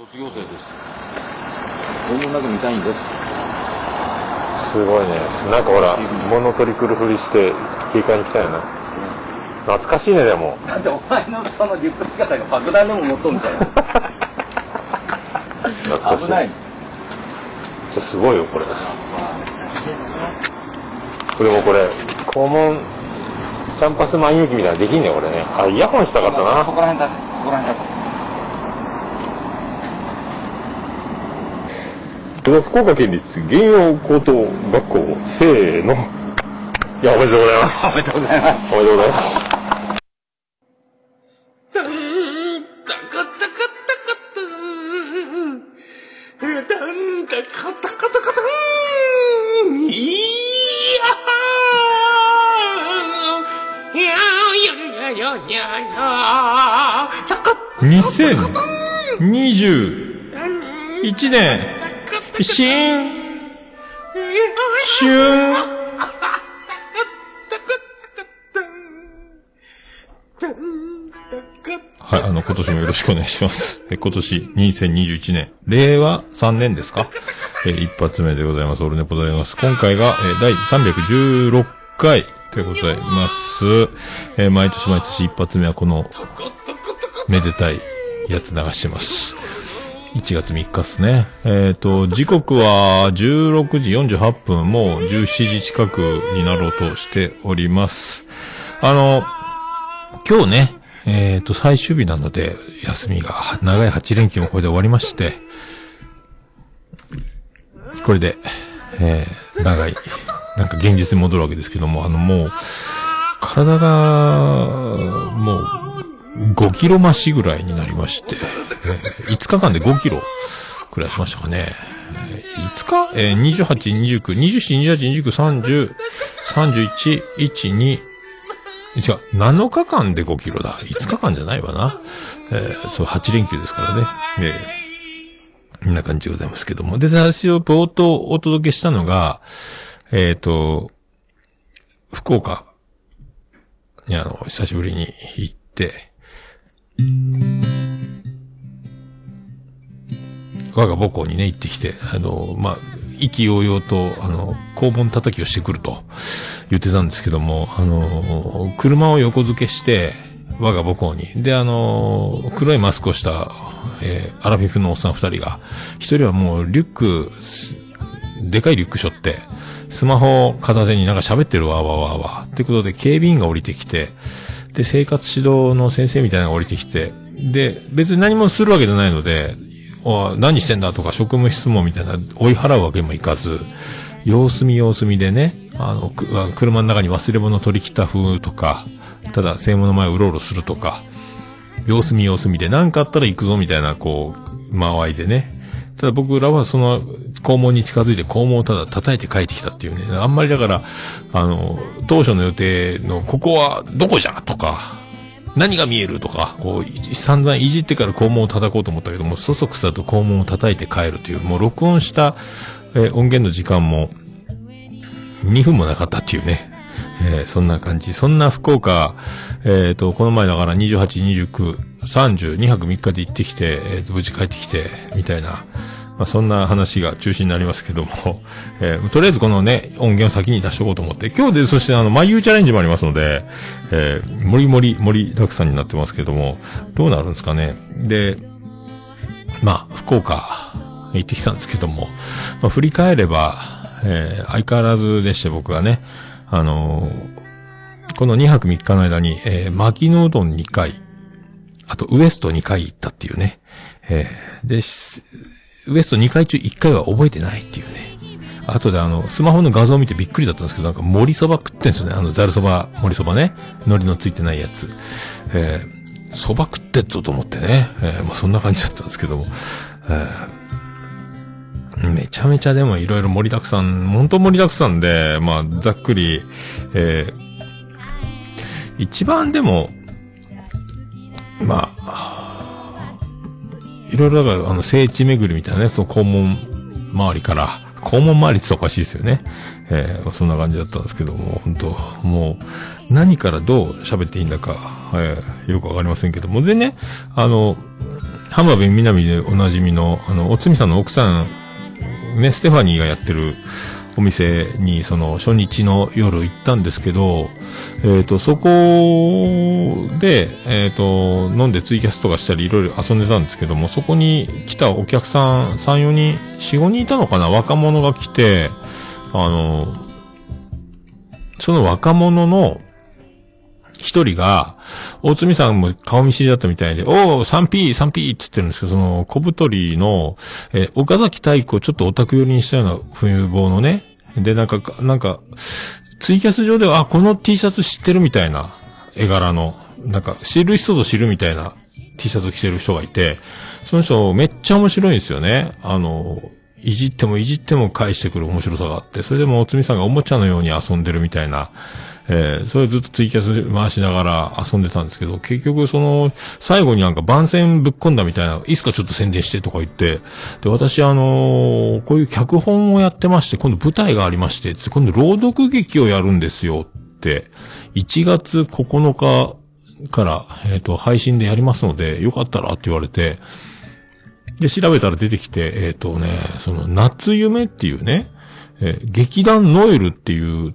卒業生です。訪問だけ見たいんですすごいね。なんかほら物取り来るふりして警戒に来たよな。懐かしいねでも。だってお前のそのリュック姿が爆弾でも懐かしい危ない。すごいよこれ。でもこれ肛門キャンパス万有機みたいなのできんねこれね。あイヤホンしたかったな。そこら辺だね。そこら辺だこの福岡県立芸能高等学校せーの。いや おめでとうございます。おめでとうございます。おめでとうございます。2021年新春はい、あの、今年もよろしくお願いします。え今年2021年、令和3年ですか？えー一発目でございます。オルネポでございます。今回が、えー第316回でございます。えー毎年毎年一発目はこの、めでたいやつ流してます。1月3日っすね。えっ、と、時刻は16時48分、もう17時近くになろうとしております。あの、今日ね、えっ、と、最終日なので、休みが、長い8連休もこれで終わりまして、これで、えー、長い、なんか現実に戻るわけですけども、あの、もう、体が、もう、5キロ増しぐらいになりまして、5日間で5キロくらいしましたかね。5日？えー、28、29、27、28、29、30、31、1、2、違う、7日間で5キロだ。5日間じゃないわな。えーそう、8連休ですからね。えーんな感じでございますけども。で、最初、冒頭お届けしたのが、えっ、と、福岡にあの、久しぶりに行って、我が母校にね、行ってきて、あの、まあ、意気揚々と、あの、肛門叩きをしてくると言ってたんですけども、あの、車を横付けして、我が母校に。で、あの、黒いマスクをした、えーアラフィフのおっさん二人が、一人はもうリュック、でかいリュック背負って、スマホを片手になんか喋ってるわわわわ。ってことで警備員が降りてきて、で、生活指導の先生みたいなのが降りてきて、で、別に何もするわけじゃないので、お何してんだとか職務質問みたいな追い払うわけもいかず、様子見様子見でね、あの、車の中に忘れ物取り来た風とか、ただ正門の前をうろうろするとか、様子見様子見で何かあったら行くぞみたいな、こう、間合いでね。ただ僕らはその肛門に近づいて肛門をただ叩いて帰ってきたっていうね。あんまりだから、あの、当初の予定のここはどこじゃとか、何が見えるとか、こう、散々いじってから肛門を叩こうと思ったけども、そそくさと肛門を叩いて帰るという、もう録音した、え音源の時間も、2分もなかったっていうね。えーそんな感じ。そんな福岡、えっ、と、この前だから28、29、32泊3日で行ってきて、えーと無事帰ってきて、みたいな。まあ、そんな話が中心になりますけども、えーとりあえずこのね、音源を先に出しとこうと思って、今日で、そしてあの、眉チャレンジもありますので、えー、もりもり、盛りだくさんになってますけども、どうなるんですかね。で、まあ、福岡行ってきたんですけども、まあ、振り返れば、えー相変わらずでして僕はね、あのーこの2泊3日の間に、えー、巻きのうどん2回、あとウエスト2回行ったっていうね、えーで、ウエスト2回中1回は覚えてないっていうね。後であの、スマホの画像を見てびっくりだったんですけど、なんか盛りそば食ってんすよね。あの、ざるそば、盛りそばね。海苔のついてないやつ。えー、そば食ってっぞと思ってね。えーまあそんな感じだったんですけども。えーめちゃめちゃでもいろいろ盛りだくさん、本当盛りだくさんで、まあ、ざっくり、えー一番でも、まあ、いろいろだから、あの、聖地巡りみたいなね、その肛門周りから、肛門周りっておかしいですよね。えーそんな感じだったんですけども、本当もう、何からどう喋っていいんだか、えーよくわかりませんけども。でね、あの、浜辺美波でおなじみの、あの、おつみさんの奥さん、ね、ステファニーがやってるお店に、その、初日の夜行ったんですけど、えっ、と、そこで、えっ、と、飲んでツイキャスとかしたりいろいろ遊んでたんですけども、そこに来たお客さん3、4人、4、5人いたのかな？若者が来て、あの、その若者の、一人が、大津美さんも顔見知りだったみたいで、おー、3P、3P って言ってるんですけど、その、小太りの、えー、岡崎体育をちょっとオタク寄りにしたような冬棒のね、で、なんか、なんか、ツイキャス上では、あ、この T シャツ知ってるみたいな絵柄の、なんか、知る人ぞ知るみたいな T シャツ着てる人がいて、その人めっちゃ面白いんですよね。あの、いじってもいじっても返してくる面白さがあって、それでもおつみさんがおもちゃのように遊んでるみたいな、えー、それずっとツイキャス回しながら遊んでたんですけど、結局その、最後になんか番宣ぶっ込んだみたいな、いつかちょっと宣伝してとか言って、で、私あのー、こういう脚本をやってまして、今度舞台がありまして、今度朗読劇をやるんですよって、1月9日から、えっ、ー、と、配信でやりますので、よかったらって言われて、で、調べたら出てきて、えっ、ー、とね、その、夏夢っていうね、えー、劇団ノエルっていう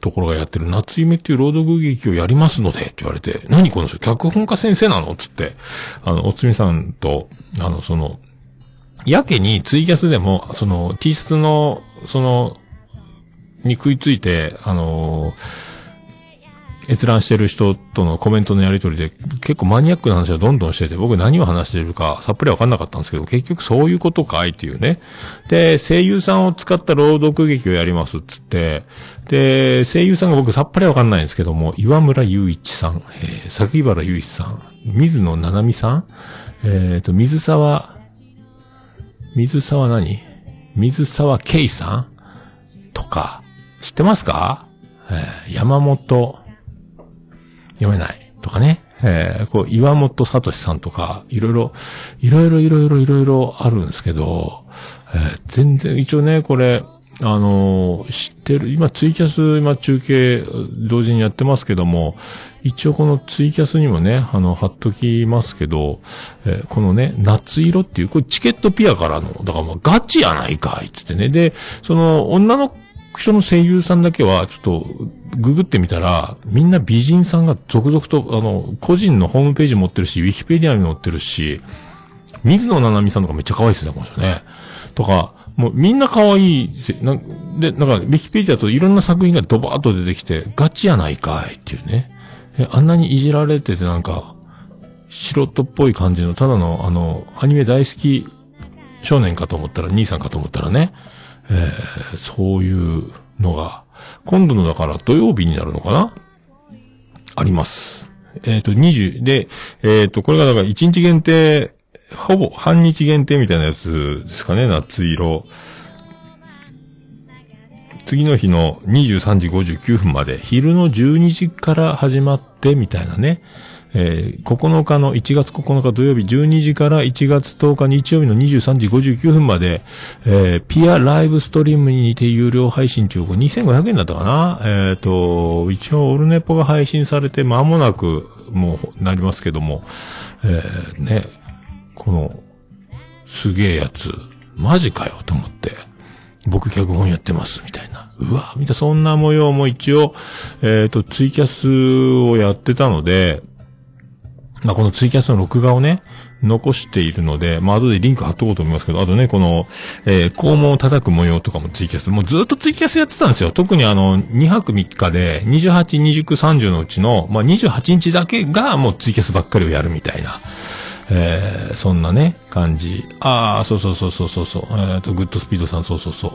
ところがやってる夏夢っていう朗読劇をやりますので、って言われて、何この人、脚本家先生なの？つって、あの、おつみさんと、あの、その、やけにツイキャスでも、その、T シャツの、その、に食いついて、あのー閲覧してる人とのコメントのやりとりで、結構マニアックな話をどんどんしてて、僕何を話してるかさっぱりわかんなかったんですけど、結局そういうことかい？っていうね。で、声優さんを使った朗読劇をやります。っつって、で、声優さんが僕さっぱりわかんないんですけども、岩村雄一さん、えー、崎原雄一さん、水野七海さん、えっ、ー、と、水沢、水沢何？水沢圭さんとか、知ってますか？えー、山本、読めない。とかね。えー、こう、岩本聡さんとか、いろいろ、いろいろいろいろいろいろあるんですけど、えー、全然、一応ね、これ、あの、知ってる、今ツイキャス、今中継同時にやってますけども、一応このツイキャスにもね、あの、貼っときますけど、えー、このね、夏色っていう、これチケットピアからの、だからもうガチやないかい、つってね。で、その、女の所の声優さんだけは、ちょっと、ググってみたら、みんな美人さんが続々と、あの、個人のホームページ持ってるし、ウィキペディアに載ってるし、水野七海さんとかめっちゃ可愛いですね、この人ね。とか、もうみんな可愛いな、で、なんか、ウィキペディアといろんな作品がドバーッと出てきて、ガチやないかいっていうね。あんなにいじられててなんか、素人っぽい感じの、ただの、あの、アニメ大好き少年かと思ったら、兄さんかと思ったらね、えー、そういうのが、今度のだから土曜日になるのかな？あります。えっ、ー、と、20、で、えっ、ー、と、これがだから1日限定、ほぼ半日限定みたいなやつですかね、夏色。次の日の23時59分まで、昼の12時から始まってみたいなね。えー、9日の1月9日土曜日12時から1月10日日曜日の23時59分まで、えー、ピアライブストリームにて有料配信中、2500円だったかなえっ、ー、と、一応オルネポが配信されて間もなく、もうなりますけども、えー、ね、この、すげえやつ、マジかよと思って、僕脚本やってます、みたいな。うわ、みたいな、そんな模様も一応、えっ、ー、と、ツイキャスをやってたので、まあ、このツイキャスの録画をね、残しているので、まあ、後でリンク貼っとこうと思いますけど、あとね、この、えー、肛門を叩く模様とかもツイキャス、もうずっとツイキャスやってたんですよ。特にあの、2泊3日で、28、29、30のうちの、まあ、28日だけがもうツイキャスばっかりをやるみたいな。えー、そんなね、感じ。ああ、そうそうそうそうそうそう。えっ、ー、と、グッドスピードさん、そうそうそう。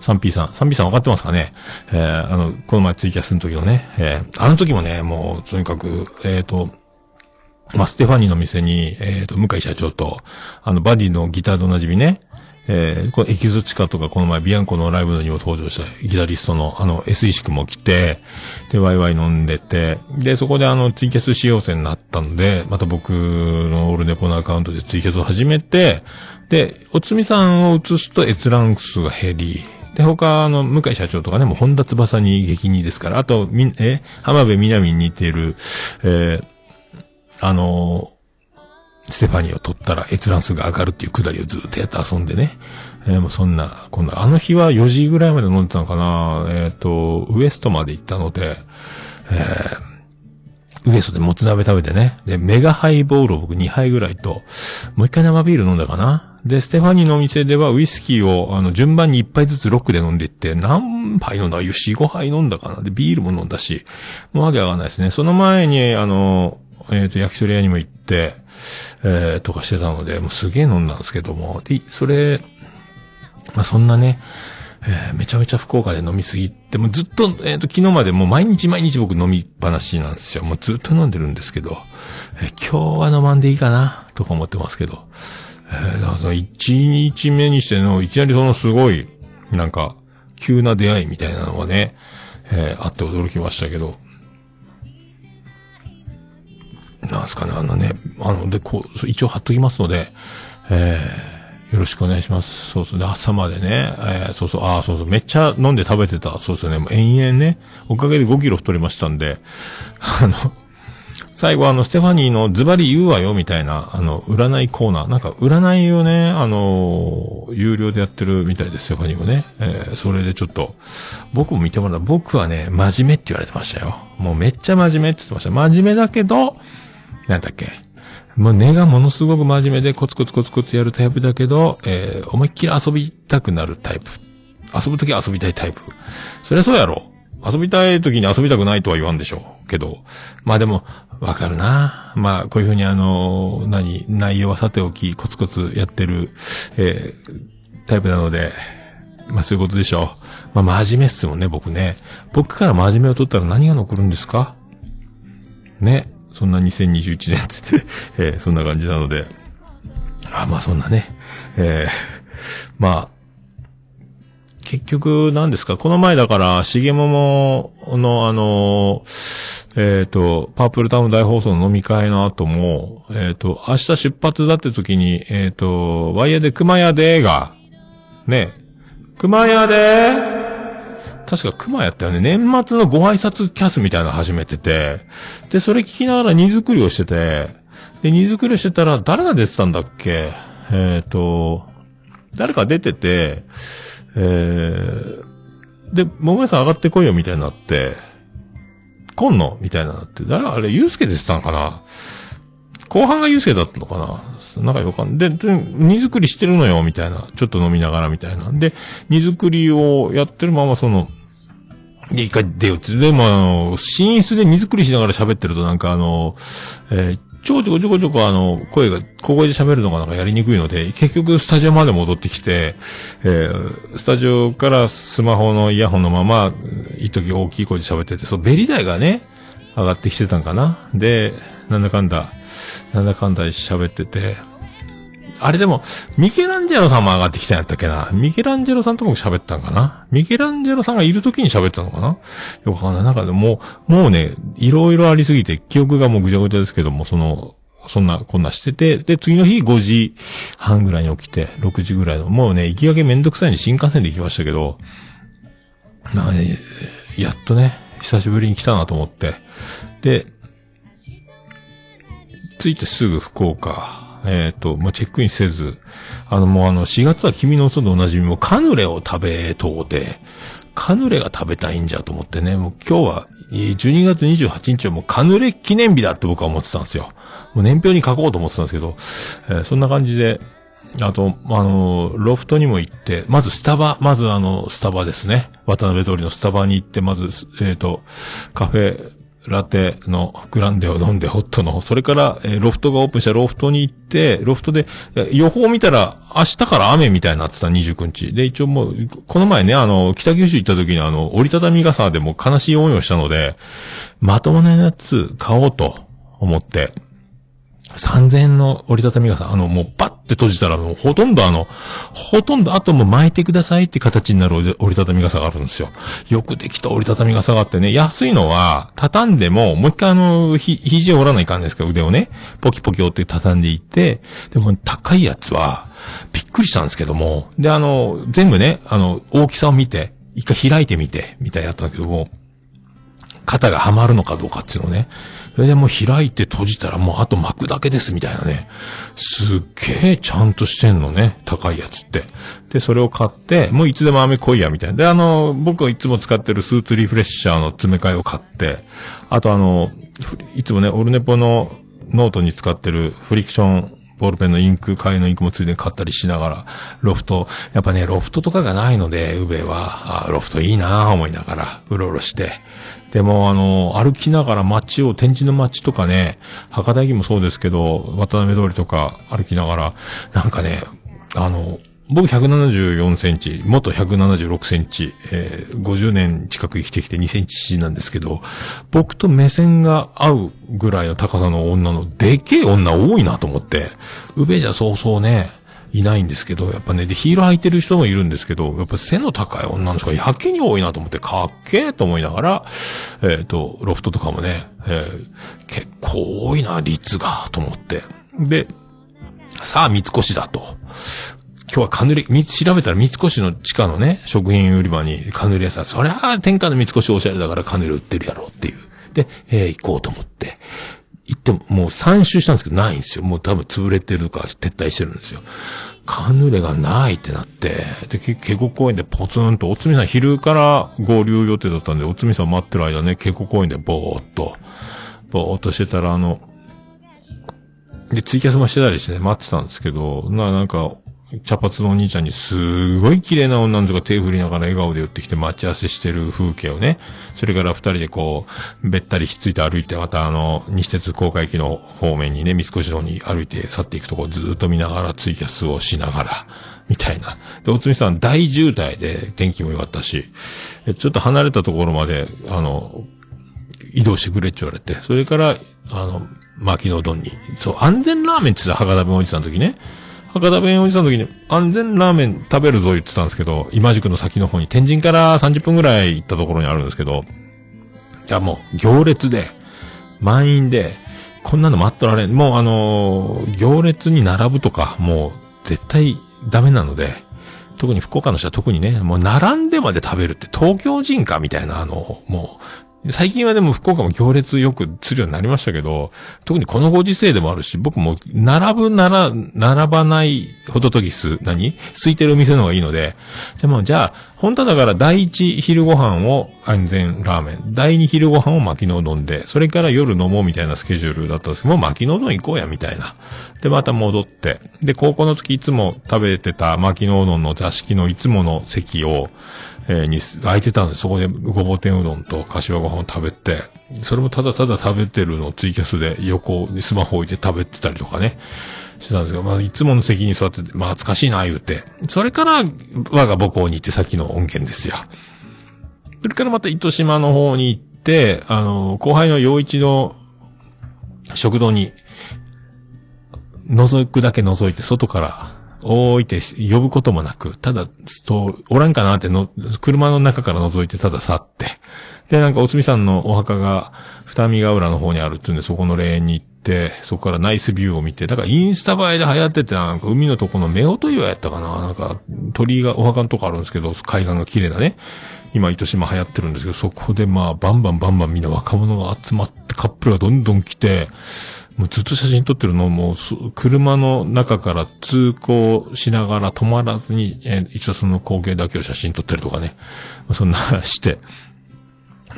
3P さん。3P さん分かってますかね？えー、あの、この前ツイキャスの時のね、えー、あの時もね、もう、とにかく、えっ、ー、と、まあ、ステファニーの店に、えっ、ー、と、向井社長と、あの、バディのギターでおなじみね、えー、このエキゾチカとかこの前ビアンコのライブにも登場したギタリストのあの S 石君も来て、で、ワイワイ飲んでて、で、そこであのツイキャス使用戦になったんで、また僕のオールネポのアカウントでツイキャスを始めて、で、おつみさんを移すと閲覧数が減り、で、他、あの、向井社長とかね、もう本田翼に激似ですから、あと、み、え、浜辺美波に似ている、えー、あの、ステファニーを取ったら閲覧数が上がるっていうくだりをずっとやって遊んでね。えー、もうそんな、こんな、あの日は4時ぐらいまで飲んでたのかなえっ、ー、と、ウエストまで行ったので、えー、ウエストでもつ鍋食べてね。で、メガハイボールを僕2杯ぐらいと、もう一回生ビール飲んだかなで、ステファニーのお店ではウイスキーを、あの、順番に1杯ずつロックで飲んでいって、何杯飲んだ、4、5杯飲んだかなで、ビールも飲んだし、もうわけわかんないですね。その前に、あの、えっ、ー、と、焼き鳥屋にも行って、えー、とかしてたので、もうすげえ飲んだんですけども、で、それ、まあ、そんなね、えー、めちゃめちゃ福岡で飲みすぎて、もうずっと、えっ、ー、と、昨日までもう毎日毎日僕飲みっぱなしなんですよ。もうずっと飲んでるんですけど、えー、今日は飲まんでいいかな、とか思ってますけど。えー、だからその1日目にしての、いきなりそのすごい、なんか、急な出会いみたいなのがね、えー、あって驚きましたけど。なんすかね、あのね、あの、で、こう、一応貼っときますので、えー、よろしくお願いします。そうそう。で、朝までね、えー、そうそう、ああ、そうそう、めっちゃ飲んで食べてた。そうですよね。もう延々ね、おかげで5キロ太りましたんで、あの、最後あの、ステファニーのズバリ言うわよ、みたいな、あの、占いコーナー。なんか、占いをね、あの、有料でやってるみたいです、ステファニーもね。えー、それでちょっと、僕も見てもらった。僕はね、真面目って言われてましたよ。もうめっちゃ真面目って言ってました。真面目だけど、なんだっけ？もう根がものすごく真面目でコツコツコツコツやるタイプだけど、えー、思いっきり遊びたくなるタイプ。遊ぶときは遊びたいタイプ。そりゃそうやろ。遊びたい時に遊びたくないとは言わんでしょう。けど。まあでも、わかるな。まあ、こういうふうにあの、何、内容はさておき、コツコツやってる、えー、タイプなので、まあそういうことでしょう。まあ真面目っすもんね、僕ね。僕から真面目を取ったら何が残るんですか？ね。そんな2021年って えー、そんな感じなので、あまあそんなね、えー、まあ、結局何ですか？この前だから、しげもものあのえっ、ー、と、パープルタウン大放送の飲み会の後も、えっ、ー、と、明日出発だって時に、えっ、ー、と、ワイヤで熊屋でが、ね、熊屋で確か熊やったよね。年末のご挨拶キャスみたいなの始めてて、で、それ聞きながら荷造りをしてて、で、荷造りをしてたら、誰が出てたんだっけ？えっ、ー、と、誰か出てて、えー、で、桃屋さん上がってこいよみたいになって、来んのみたいななって、誰あれ、ゆうすけ出てたのかな？後半がゆうすけだったのかな？なんかよかんで、荷造りしてるのよ、みたいな。ちょっと飲みながらみたいな。で、荷造りをやってるままその、で、一回出ようって。でも、あの、寝室で荷造りしながら喋ってるとなんかあの、えー、ちょこちょこちょこちょこあの、声が、小声で喋るのがなんかやりにくいので、結局スタジオまで戻ってきて、えー、スタジオからスマホのイヤホンのまま、一時大きい声で喋ってて、そう、ベリ台がね、上がってきてたんかな。で、なんだかんだ、なんだかんだ喋ってて、あれでも、ミケランジェロさんも上がってきたんやったっけな？ミケランジェロさんとも喋ったんかな？ミケランジェロさんがいる時に喋ったのかな？よくわかんない。なんかでも、もうね、いろいろありすぎて、記憶がもうぐちゃぐちゃですけども、その、そんな、こんなしてて、で、次の日5時半ぐらいに起きて、6時ぐらいの、もうね、行きがけめんどくさいに新幹線で行きましたけど、なね、やっとね、久しぶりに来たなと思って、で、着いてすぐ福岡、えっ、ー、と、まあ、チェックインせず、あの、もうあの、4月は君の嘘でおなじみもカヌレを食べとうて、カヌレが食べたいんじゃと思ってね、もう今日は、12月28日はもうカヌレ記念日だって僕は思ってたんですよ。もう年表に書こうと思ってたんですけど、えー、そんな感じで、あと、あの、ロフトにも行って、まずスタバ、まずあの、スタバですね。渡辺通りのスタバに行って、まず、えっ、ー、と、カフェ、ラテのグランデを飲んでホットの、それから、え、ロフトがオープンしたロフトに行って、ロフトで、予報を見たら、明日から雨みたいになってた29日。で、一応もう、この前ね、あの、北九州行った時にあの、折りたたみ傘でも悲しい思いをしたので、まともなやつ買おうと思って、3000円の折りたたみ傘、あの、もうパッて閉じたらもうほとんどあの、ほとんどあとも巻いてくださいって形になる折りたたみ傘があるんですよ。よくできた折りたたみ傘があってね、安いのは、畳んでも、もう一回あの、ひ、肘を折らないかんですけど、腕をね、ポキポキ折って畳んでいって、でも高いやつは、びっくりしたんですけども、であの、全部ね、あの、大きさを見て、一回開いてみて、みたいやったんだけども、肩がはまるのかどうかっていうのをね、それでもう開いて閉じたらもうあと巻くだけですみたいなね。すっげえちゃんとしてんのね。高いやつって。で、それを買って、もういつでも雨来いや、みたいな。で、あの、僕はいつも使ってるスーツリフレッシャーの詰め替えを買って、あとあの、いつもね、オルネポのノートに使ってるフリクションボールペンのインク、替えのインクもついで買ったりしながら、ロフト、やっぱね、ロフトとかがないので、宇部は、あロフトいいなぁ思いながら、うろうろして。でも、あの、歩きながら街を、天神の街とかね、博多駅もそうですけど、渡辺通りとか歩きながら、なんかね、あの、僕174センチ、元176センチ、えー、50年近く生きてきて2センチなんですけど、僕と目線が合うぐらいの高さの女の、でけえ女多いなと思って、宇部じゃそうそうね、いないんですけど、やっぱね、で、ヒール履いてる人もいるんですけど、やっぱ背の高い女の人がやけに多いなと思って、かっけえと思いながら、えっ、ー、と、ロフトとかもね、えー、結構多いな、率が、と思って。で、さあ、三越だと。今日はカヌレ、調べたら三越の地下のね、食品売り場にカヌレ屋さん、そりゃ天下の三越おしゃれだからカヌレ売ってるやろっていう。で、えー、行こうと思って。行っても、もう3周したんですけど、ないんですよ。もう多分潰れてるか撤退してるんですよ。カヌレがないってなって、で、け、ケゴ公園でポツンと、おつみさん昼から合流予定だったんで、おつみさん待ってる間ね、ケゴ公園でぼーっと、ぼーっとしてたら、あの、で、ツイキャスもしてたりしてね、待ってたんですけど、な、なんか、茶髪のお兄ちゃんにすごい綺麗な女の子が手振りながら笑顔で寄ってきて待ち合わせしてる風景をね、それから二人でこう、べったりひっついて歩いて、またあの、西鉄公開機の方面にね、三越の方に歩いて去っていくとこずっと見ながらツイキャスをしながら、みたいな。で、おつみさん大渋滞で天気も良かったし、ちょっと離れたところまで、あの、移動してくれって言われて、それから、あの、牧野丼に、そう、安全ラーメンって言った博多弁おじさんの時ね、博多弁おじさんの時に安全ラーメン食べるぞ言ってたんですけど、今宿の先の方に天神から30分ぐらい行ったところにあるんですけど、じゃあもう行列で、満員で、こんなの待っとられん。もうあのー、行列に並ぶとか、もう絶対ダメなので、特に福岡の人は特にね、もう並んでまで食べるって東京人かみたいな、あの、もう、最近はでも福岡も行列よくするようになりましたけど、特にこのご時世でもあるし、僕も並ぶなら、並ばないホトトギス、何？空いてる店の方がいいので、でもじゃあ、本当だから第一昼ご飯を安全ラーメン、第二昼ご飯を巻きのうどんで、それから夜飲もうみたいなスケジュールだったんですけど、もう巻きのうどん行こうやみたいな。で、また戻って、で、高校の時いつも食べてた巻きのうどんの座敷のいつもの席を、えー、に空いてたんで、そこでごぼう天うどんと柏ご飯を食べて、それもただただ食べてるのをツイキャスで横にスマホ置いて食べてたりとかね、してたんですけど、まあ、いつもの席に座ってて、まあ、懐かしいな、言うて。それから、我が母校に行ってさっきの音源ですよ。それからまた糸島の方に行って、あの、後輩の陽一の食堂に、覗くだけ覗いて、外から置いて呼ぶこともなく、ただ、そう、おらんかなっての、車の中から覗いてただ去って、で、なんかおつみさんのお墓が、二見ヶ浦の方にあるっていうんで、そこの霊園に行って、そこからナイスビューを見て、だからインスタ映えで流行ってて、なんか海のとこの目音岩やったかななんか、鳥居が、お墓のとこあるんですけど、海岸が綺麗だね。今、糸島流行ってるんですけど、そこでまあ、バンバンバンバンみんな若者が集まってカップルがどんどん来て、もうずっと写真撮ってるのもう、車の中から通行しながら止まらずに、えー、一応その光景だけを写真撮ってるとかね。まそんなして、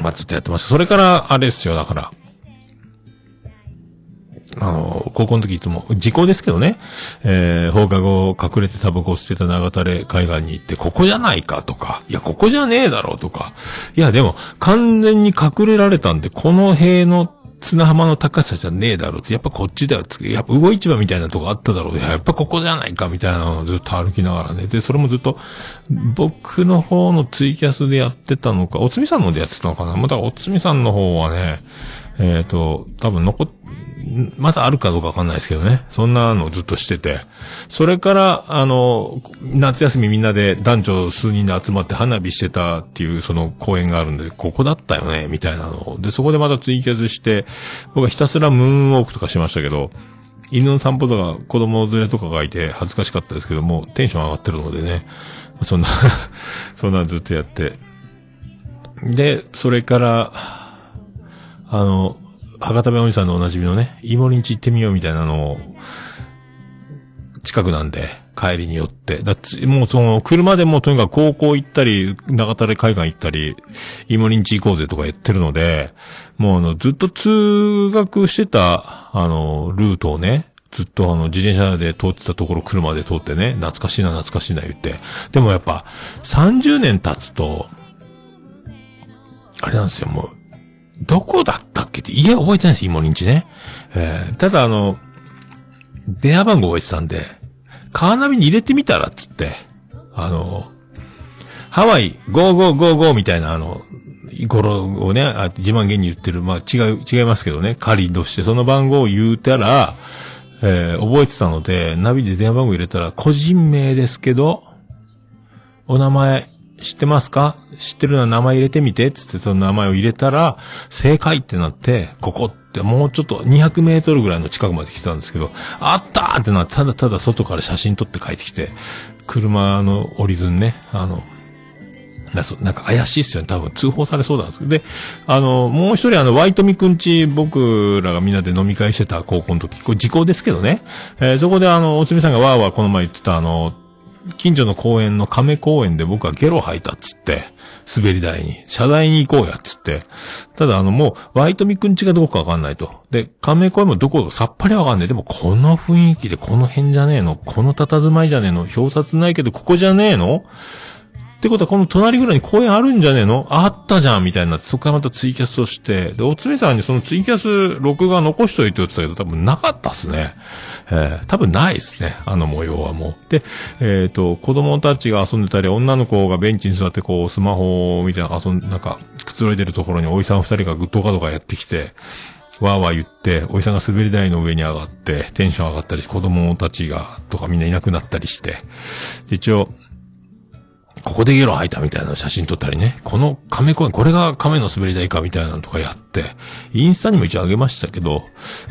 まあずっとやってました。それから、あれですよ、だから。あの、高校の時いつも、時効ですけどね、えー、放課後隠れてタバコを捨てた長垂れ海岸に行って、ここじゃないかとか、いや、ここじゃねえだろうとか、いや、でも、完全に隠れられたんで、この塀の砂浜の高さじゃねえだろうって、やっぱこっちだよって、やっぱ魚市場みたいなとこあっただろう。やっぱここじゃないかみたいなのをずっと歩きながらね。で、それもずっと、僕の方のツイキャスでやってたのか、おつみさんのでやってたのかなまたおつみさんの方はね、えっ、ー、と、多分残って、まだあるかどうかわかんないですけどね。そんなのずっとしてて。それから、あの、夏休みみんなで男女数人で集まって花火してたっていうその公園があるんで、ここだったよね、みたいなので、そこでまたツイキャスして、僕はひたすらムーンウォークとかしましたけど、犬の散歩とか子供連れとかがいて恥ずかしかったですけども、テンション上がってるのでね。そんな そんなずっとやって。で、それから、あの、博多弁おじさんのおなじみのね、芋リンチ行ってみようみたいなのを、近くなんで、帰りによって。だもうその、車でもとにかく高校行ったり、長垂海岸行ったり、芋リンチ行こうぜとか言ってるので、もうあの、ずっと通学してた、あの、ルートをね、ずっとあの、自転車で通ってたところ車で通ってね、懐かしいな懐かしいな言って。でもやっぱ、30年経つと、あれなんですよ、もう、どこだったっけって、家覚えてないです、芋リンチね。えー、ただあの、電話番号覚えてたんで、カーナビに入れてみたらっつって、あの、ハワイ5555みたいなあの、語呂をね、あ自慢げに言ってる、まあ違う、違いますけどね、仮としてその番号を言うたら、えー、覚えてたので、ナビで電話番号入れたら、個人名ですけど、お名前知ってますか？知ってるのは名前入れてみてつってその名前を入れたら、正解ってなって、ここってもうちょっと200メートルぐらいの近くまで来たんですけど、あったーってなって、ただただ外から写真撮って帰ってきて、車の折り順ね、あの、なんか怪しいっすよね。多分通報されそうなんですけど。で、あの、もう一人あの、ワイトミくんち、僕らがみんなで飲み会してた高校の時、これ時効ですけどね。えー、そこであの、おつみさんがわーわーこの前言ってたあの、近所の公園の亀公園で僕はゲロ吐いたっつって、滑り台に、車台に行こうやっつって。ただあのもう、ワイトミくんちがどこかわかんないと。で、亀公園もどこさっぱりわかんない。でもこの雰囲気でこの辺じゃねえの？この佇まいじゃねえの？表札ないけどここじゃねえの？ってことはこの隣ぐらいに公園あるんじゃねえの？あったじゃんみたいになって、そこからまたツイキャスをして、で、おつみさんにそのツイキャス録画残しといてって言ってたけど、多分なかったっすね。えー、多分ないですね。あの模様はもう。で、えっ、ー、と、子供たちが遊んでたり、女の子がベンチに座ってこう、スマホみたいな遊ん、なんか、くつろいでるところにおじさん二人がグッドカドがやってきて、わーわー言って、おじさんが滑り台の上に上がって、テンション上がったり、子供たちが、とかみんないなくなったりして、一応、ここでゲロ吐いたみたいな写真撮ったりね、この亀公園、これが亀の滑り台かみたいなのとかやって、インスタにも一応あげましたけど、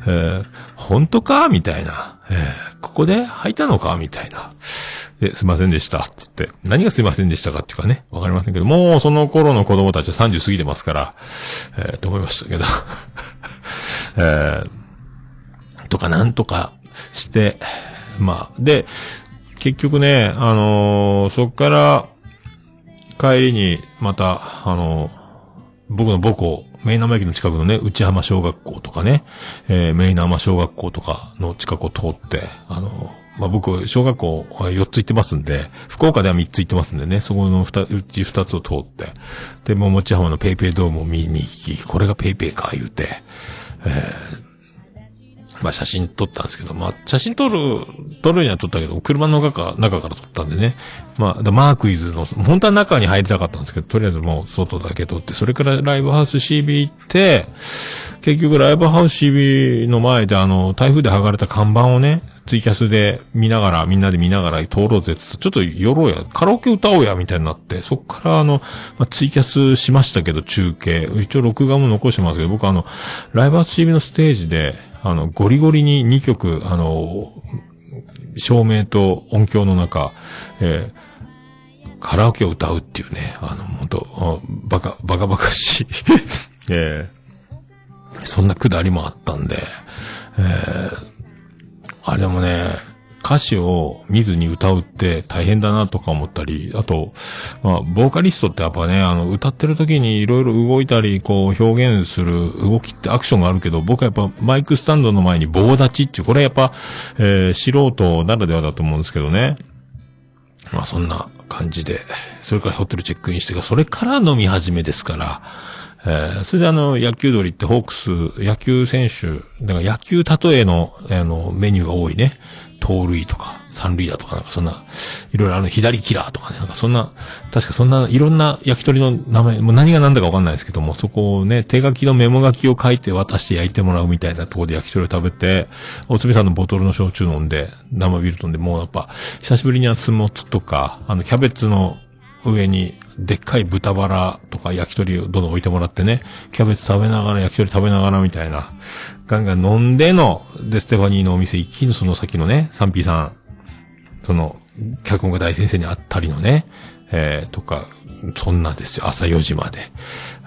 えー、本当かみたいな、えー、ここで吐いたのかみたいな。で、すいませんでした、つって。何がすいませんでしたかっていうかね、わかりませんけど、もうその頃の子供たちは30過ぎてますから、えー、と思いましたけど、えー、とかなんとかして、まあ、で、結局ね、あのー、そっから、帰りに、また、あの、僕の母校、メイナマ駅の近くのね、内浜小学校とかね、えー、メイナマ小学校とかの近くを通って、あの、まあ、僕、小学校4つ行ってますんで、福岡では3つ行ってますんでね、そこの2、うち2つを通って、で、もう、百道浜のペイペイドームを見に行き、これがペイペイか、言うて、え、まあ写真撮ったんですけど、まあ写真撮る、撮るには撮ったけど、車の中中から撮ったんでね。まあ、マークイズの、本当は中に入りたかったんですけど、とりあえずもう外だけ撮って、それからライブハウス CB 行って、結局ライブハウス CB の前であの、台風で剥がれた看板をね、ツイキャスで見ながら、みんなで見ながら通ろうぜってちょっと寄ろうや、カラオケ歌おうや、みたいになって、そっからあの、まあ、ツイキャスしましたけど、中継。一応録画も残してますけど、僕あの、ライブハウス CB のステージで、あの、ゴリゴリに2曲、あの、照明と音響の中、えー、カラオケを歌うっていうね、あの、本当バカ、バカバカしい。えー、そんなくだりもあったんで、えー、あれでもね、歌詞を見ずに歌うって大変だなとか思ったり、あと、まあ、ボーカリストってやっぱね、あの、歌ってる時にいろいろ動いたり、こう、表現する動きってアクションがあるけど、僕はやっぱマイクスタンドの前に棒立ちっていう、これやっぱ、えー、素人ならではだと思うんですけどね。まあ、そんな感じで、それからホテルチェックインして、それから飲み始めですから、えー、それであの、野球鳥ってホークス、野球選手、だから野球例えの、あの、メニューが多いね。盗塁とか、三塁だとか、なんかそんな、いろいろあの、左キラーとかね、なんかそんな、確かそんな、いろんな焼き鳥の名前、もう何が何だかわかんないですけども、そこをね、手書きのメモ書きを書いて渡して焼いてもらうみたいなところで焼き鳥を食べて、おつみさんのボトルの焼酎飲んで、生ビール飲んで、もうやっぱ、久しぶりにはスモツとか、あの、キャベツの上に、でっかい豚バラとか焼き鳥をどんどん置いてもらってね、キャベツ食べながら焼き鳥食べながらみたいな、ガンガン飲んでの、で、ステファニーのお店行きのその先のね、サンピーさん、その、脚本が大先生に会ったりのね、えー、とか、そんなですよ。朝4時まで。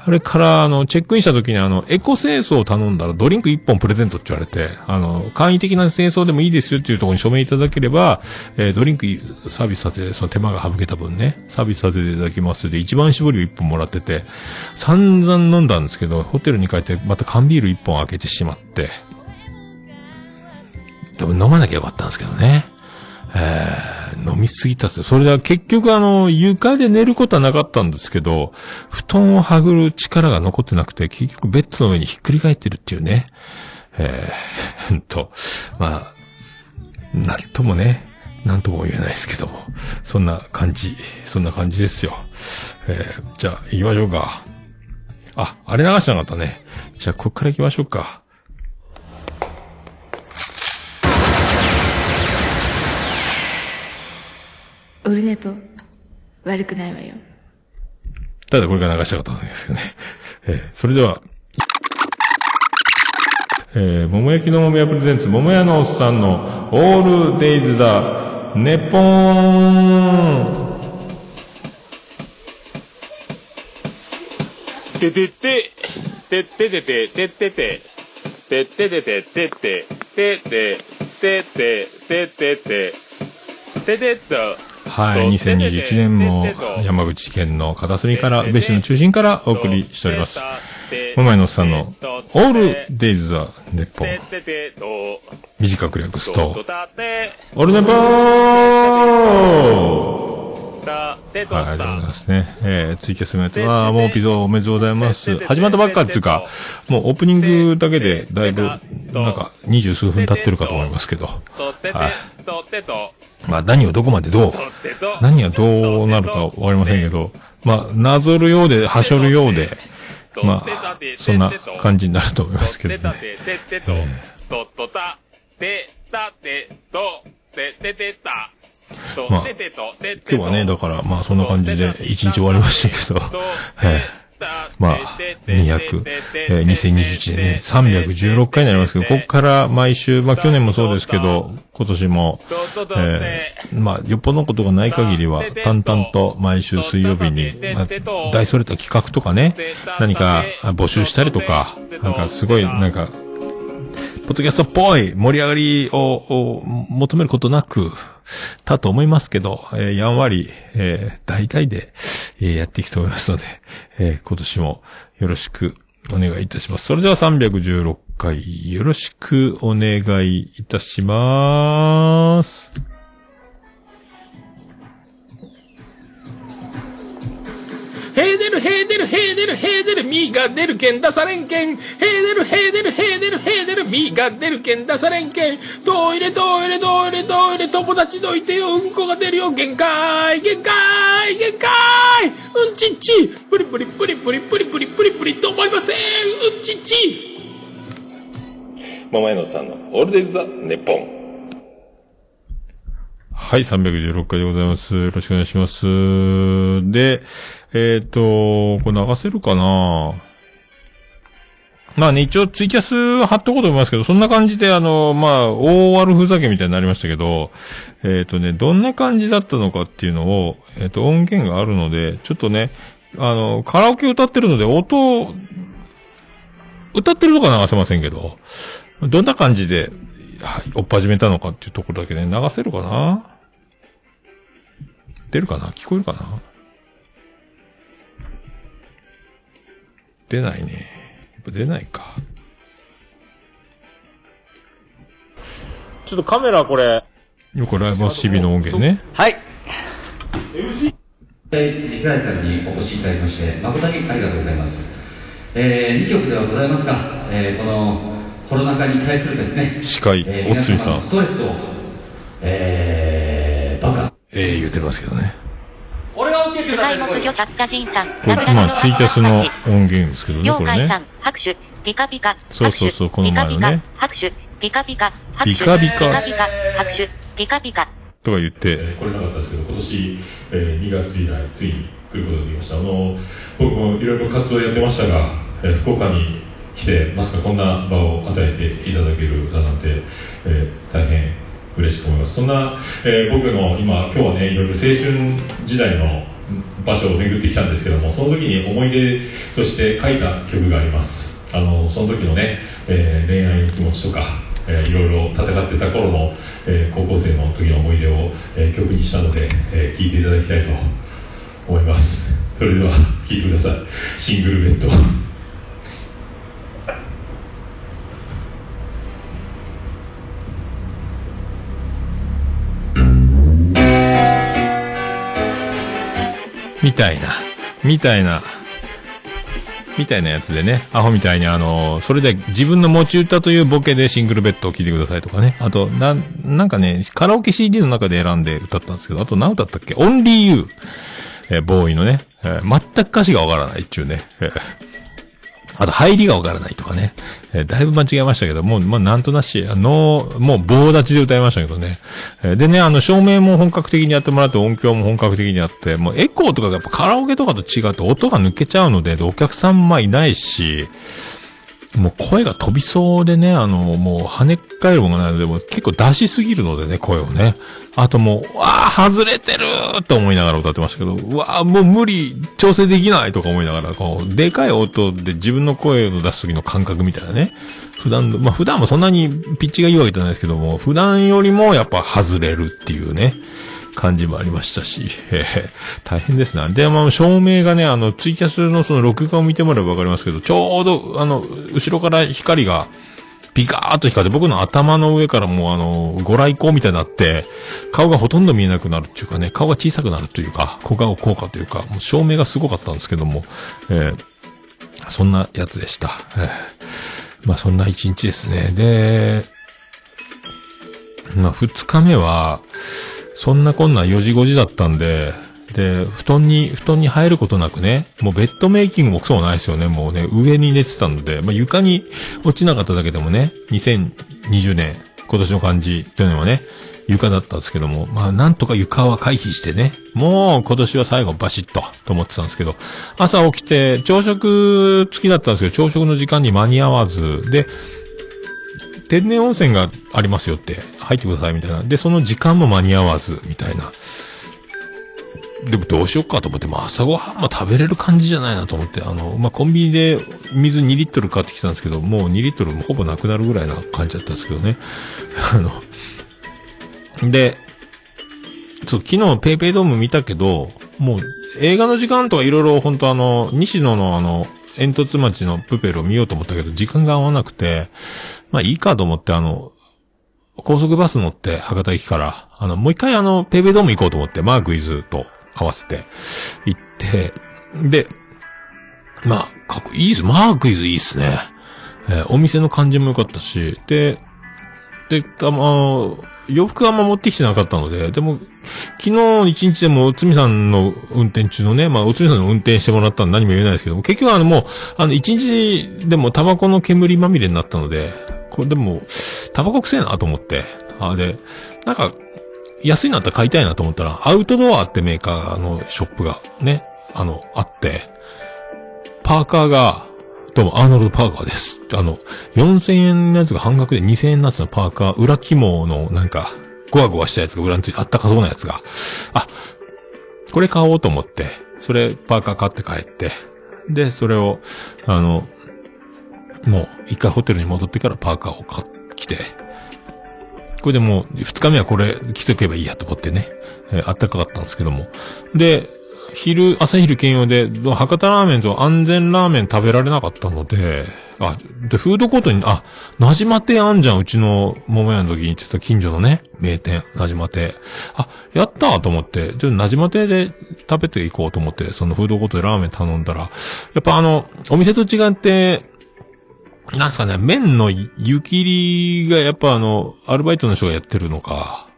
あれから、あの、チェックインした時にあの、エコ清掃を頼んだらドリンク1本プレゼントって言われて、あの、簡易的な清掃でもいいですよっていうところに署名いただければ、えー、ドリンクサービスさせて、その手間が省けた分ね、サービスさせていただきますで、一番搾りを1本もらってて、散々飲んだんですけど、ホテルに帰ってまた缶ビール1本開けてしまって、多分飲まなきゃよかったんですけどね。えー、飲みすぎたっす。それでは結局あの、床で寝ることはなかったんですけど、布団をはぐる力が残ってなくて、結局ベッドの上にひっくり返ってるっていうね。えー、んと、まあ、なんともね、なんとも言えないですけども、そんな感じ、そんな感じですよ。えー、じゃあ行きましょうか。あ、あれ流してなかったね。じゃあこっから行きましょうか。オルネポ、悪くないわよ。ただこれが流したかったんですけどね。えー、それでは、えー、桃焼きの桃屋プレゼンツ、桃屋のおっさんのオールデイズだ、ネポーンててて、てててて、ててて、てててて、てて、てて、てて、ててて、ててと、はい、2021年も山口県の片隅から、宇部市の中心からお送りしております。桃井のさんの、オールデイズ・ザ・ネッポン。短く略すと、オールネポーはい、ありがとうございますね。えー、ツイキャスメントは、もうピザおめでとうございます。始まったばっかっていうか、もうオープニングだけで、だいぶ、なんか、二十数分経ってるかと思いますけど。はい。まあ、何をどこまでどう、何がどうなるかわかりませんけど、まあ、なぞるようで、はしょるようで、まあ、そんな感じになると思いますけどね。えーまあ、今日はね、だから、まあそんな感じで一日終わりましたけど、はい。まあ、200、えー、2021年ね、316回になりますけど、ここから毎週、まあ去年もそうですけど、今年も、えー、まあ、よっぽどのことがない限りは、淡々と毎週水曜日に、まあ、大それた企画とかね、何か募集したりとか、なんかすごい、なんか、ポッドキャストっぽい盛り上がりを求めることなく、たと思いますけど、えー、やんわり、えー、大体で、えー、やっていきたいと思いますので、え、今年もよろしくお願いいたします。それでは316回よろしくお願いいたします。へーでるへーでるへーでるへーが出るけん出されんけん。へーでるへーでるへーでるへーでるみが出るけん出されんけん。トイレトイレトイレトイレ友達どいてよ。うんこが出るよ。限界限界限界。うんちっち。プリプリプリプリプリプリプリプリと思いませんうんちっち桃屋のさんのオールデイズ・ザ・ネッポンはい、316回でございます。よろしくお願いします。で、えっ、ー、と、これ流せるかな？まあね、一応ツイキャス貼っとこうと思いますけど、そんな感じであの、まあ、大悪ふざけみたいになりましたけど、えっ、ー、とね、どんな感じだったのかっていうのを、えっ、ー、と、音源があるので、ちょっとね、あの、カラオケ歌ってるので、音、歌ってるとか流せませんけど、どんな感じで、はい、追っ始めたのかっていうところだけね、流せるかな？出るかな？聞こえるかな？出ないね。やっぱ出ないか。ちょっとカメラこれ。よくライブシビの音源ね。はい。MC? リサイタルにお越しいただきまして、誠にありがとうございます。えー、2曲ではございますが、えー、このコロナ禍に対するですね、司会、えー、おつみさん。ストレスを、えー。ええー、言ってますけどね。俺が受けてた木魚チャッカジンさん。これ、今、ツイキャスの音源ですけどね、これね。さん、拍手、ピカピカ、そうそうそう、この前のね。拍手、ピカピカ、拍手、ピカピカ、拍手、ピカピカ。とか言って。来れなかったですけど、今年、えー、2月以来、ついに来ることができました。あの、僕もいろいろ活動やってましたが、えー、福岡に来て、まさか？こんな場を与えていただけるだなんて、えー、大変嬉しく思います。そんな、えー、僕の今、今日はね、いろいろ青春時代の、場所を巡ってきたんですけどもその時に思い出として書いた曲があります。あのその時のね、えー恋愛の気持ちとか、えーいろいろ戦ってた頃の、えー高校生の時の思い出を、えー曲にしたので、えーいていただきたいと思います。それでは聴いてください。シングルベッド。みたいな、みたいな、みたいなやつでね、アホみたいにあの、それで自分の持ち歌というボケでシングルベッドを聴いてくださいとかね。あと、な、なんかね、カラオケ CD の中で選んで歌ったんですけど、あと何歌ったっけ？オンリーユー。えーボーイのね、えー全く歌詞がわからないっちゅうね。あと、入りがわからないとかね。えーだいぶ間違えましたけど、もう、まあ、なんとなし、あの、もう棒立ちで歌いましたけどね。えーでね、あの、照明も本格的にやってもらって、音響も本格的にやって、もうエコーとかやっぱカラオケとかと違って音が抜けちゃうので、でお客さんまいないし、もう声が飛びそうでね、あの、もう跳ね返るものがないので、もう結構出しすぎるのでね、声をね。あともう、わあ外れてると思いながら歌ってましたけど、うわあもう無理、調整できないとか思いながら、こう、でかい音で自分の声を出す時の感覚みたいなね。普段の、まあ普段もそんなにピッチがいいわけじゃないですけども、普段よりもやっぱ外れるっていうね。感じもありましたし、えー大変ですね。で、まあ、照明がね、あの、ツイキャスのその録画を見てもらえばわかりますけど、ちょうど、あの、後ろから光が、ピカーッと光って、僕の頭の上からもうあの、ご来光みたいになって、顔がほとんど見えなくなるっていうかね、顔が小さくなるというか、小顔効果というか、もう照明がすごかったんですけども、えーそんなやつでした。えまあそんな一日ですね。で、まあ二日目は、そんなこんな4時5時だったんで、で、布団に、布団に入ることなくね、もうベッドメイキングもクソもないですよね。もうね、上に寝てたので、まあ床に落ちなかっただけでもね、2020年、今年の感じ、去年はね、床だったんですけども、まあなんとか床は回避してね、もう今年は最後バシッと、と思ってたんですけど、朝起きて、朝食付きだったんですけど、朝食の時間に間に合わず、で、天然温泉がありますよって、入ってくださいみたいな。で、その時間も間に合わず、みたいな。でもどうしよっかと思って、まあ朝ごはんも食べれる感じじゃないなと思って、あの、まあコンビニで水2リットル買ってきたんですけど、もう2リットルもほぼなくなるぐらいな感じだったんですけどね。あの、で、そう、昨日ペイペイドーム見たけど、もう映画の時間とかいろいろ本当あの、西野のあの、煙突町のプペルを見ようと思ったけど、時間が合わなくて、まあいいかと思ってあの、高速バス乗って博多駅から、あの、もう一回あの、ペイペイドーム行こうと思って、マークイズと合わせて行って、で、まあ、かっこいいです。マークイズいいっすね。えーお店の感じも良かったし、で、で、あの、洋服あんま持ってきてなかったので、でも、昨日一日でも、おつみさんの運転中のね、まあ、おつみさんの運転してもらったの何も言えないですけども、結局あのもう、あの、一日でもタバコの煙まみれになったので、これでも、タバコくせえなと思って、あで、なんか、安いのあったら買いたいなと思ったら、アウトドアってメーカーのショップがね、あの、あって、パーカーが、どうも、アーノルド・パーカーです。あの、4000円のやつが半額で2000円のやつのパーカー、裏肝のなんか、ゴワゴワしたやつが裏についてあったかそうなやつが、あ、これ買おうと思って、それパーカー買って帰って、で、それを、あの、もう一回ホテルに戻ってからパーカーを買ってきて、これでもう二日目はこれ着とけばいいやと思ってね、えーあったかかったんですけども。で、昼、朝昼兼用で、博多ラーメンと安全ラーメン食べられなかったので、あ、で、フードコートに、あ、なじま亭あんじゃん、うちの桃屋の時に行ってた近所のね、名店、なじま亭。あ、やったーと思って、ちょっとなじま亭で食べていこうと思って、そのフードコートでラーメン頼んだら、やっぱあの、お店と違って、なんすかね、麺の湯切りがやっぱあの、アルバイトの人がやってるのか、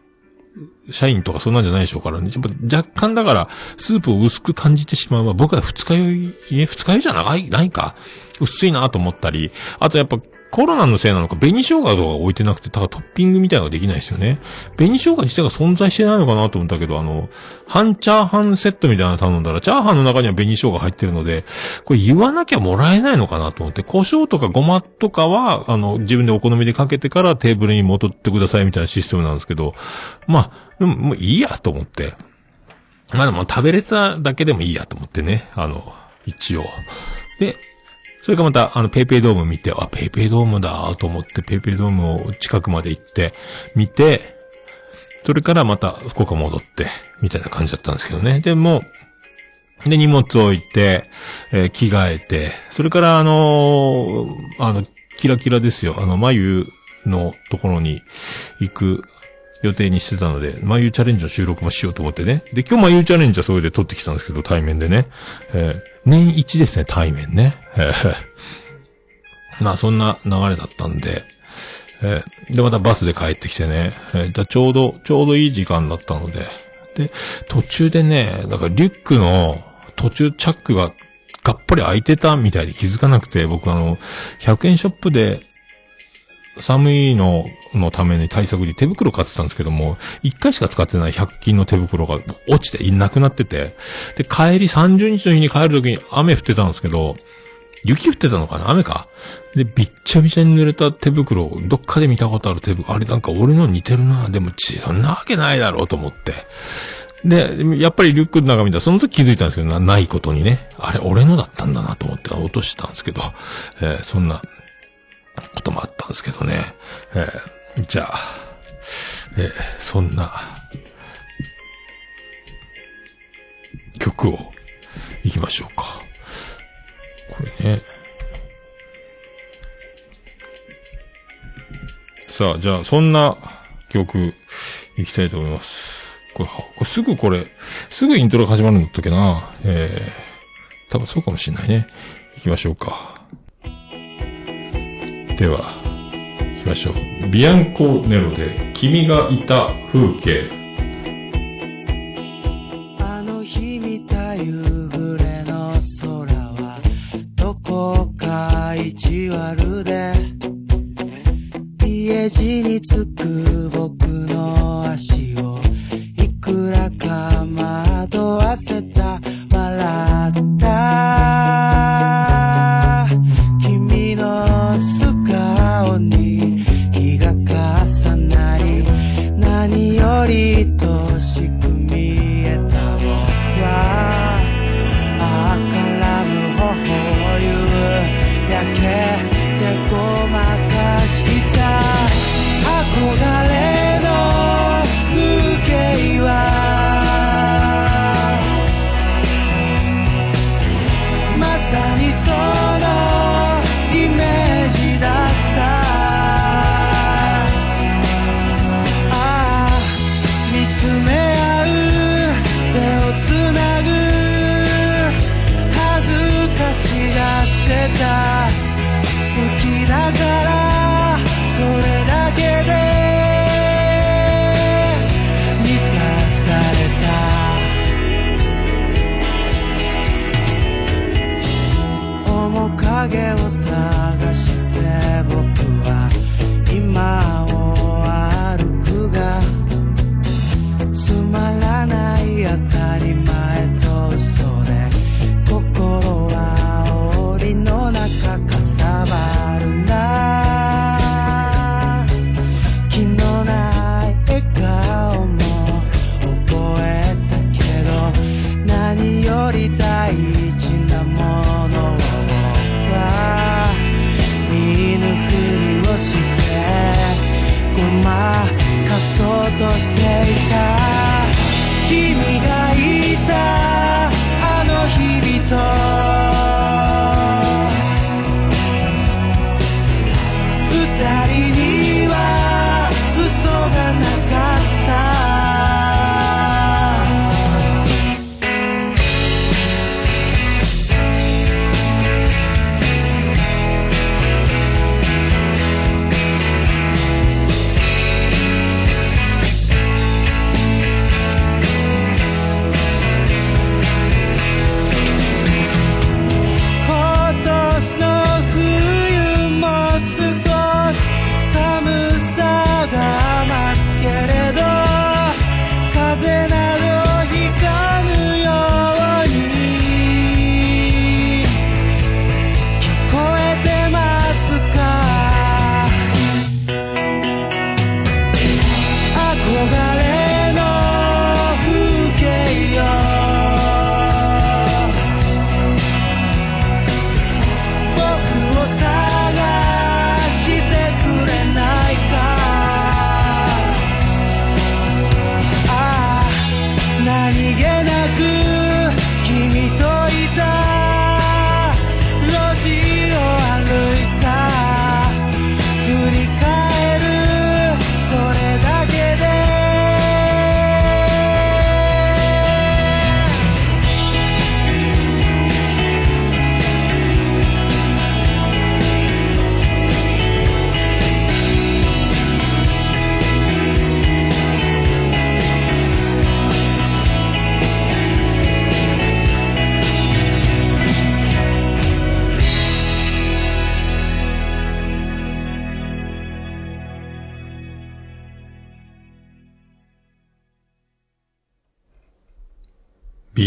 社員とかそんなんじゃないでしょうからね。やっぱ若干だから、スープを薄く感じてしまう。僕は二日酔い、え、二日酔いじゃないないか？薄いなと思ったり。あとやっぱ、コロナのせいなのか、紅生姜とか置いてなくて、ただトッピングみたいなのができないですよね。紅生姜自体が存在してないのかなと思ったけど、あの、半チャーハンセットみたいなの頼んだら、チャーハンの中には紅生姜入ってるので、これ言わなきゃもらえないのかなと思って、胡椒とかごまとかは、あの、自分でお好みでかけてからテーブルに戻ってくださいみたいなシステムなんですけど、まあ、でももういいやと思って。まあでも食べれただけでもいいやと思ってね。あの、一応。で、それからまた、あの、ペイペイドーム見て、あ、ペイペイドームだと思って、ペイペイドームを近くまで行って、見て、それからまた福岡戻って、みたいな感じだったんですけどね。でも、で、荷物置いて、えー、着替えて、それからあのー、あの、キラキラですよ。あの、眉のところに行く予定にしてたので、眉チャレンジの収録もしようと思ってね。で、今日眉チャレンジはそれで撮ってきたんですけど、対面でね。えー、年一ですね、対面ね。えー、まあ、そんな流れだったんで、えー、で、またバスで帰ってきてね、えー、ちょうど、ちょうどいい時間だったので、で、途中でね、なんかリュックの途中チャックががっぽり開いてたみたいで気づかなくて、僕あの、100円ショップで寒いののために対策に手袋買ってたんですけども、一回しか使ってない100均の手袋が落ちていなくなってて、で、帰り30日の日に帰る時に雨降ってたんですけど、雪降ってたのかな？雨か？で、びっちゃびちゃに濡れた手袋、どっかで見たことある手袋、あれなんか俺の似てるな。でも、ち、そんなわけないだろうと思って。で、やっぱりリュックの中見たら、その時気づいたんですけどな、ないことにね。あれ、俺のだったんだなと思って落としてたんですけど、えー、そんなこともあったんですけどね。えー、じゃあ、えー、そんな、曲を、行きましょうか。これね。さあ、じゃあ、そんな曲、行きたいと思います。これ、これすぐこれ、すぐイントロが始まるんだっけな。えー、多分そうかもしんないね。行きましょうか。では、行きましょう。ビアンコネロで、君がいた風景。あの日見た夕暮れの空は、どこか意地悪で、家路につく僕の足を、いくらか惑わせた、笑った。何より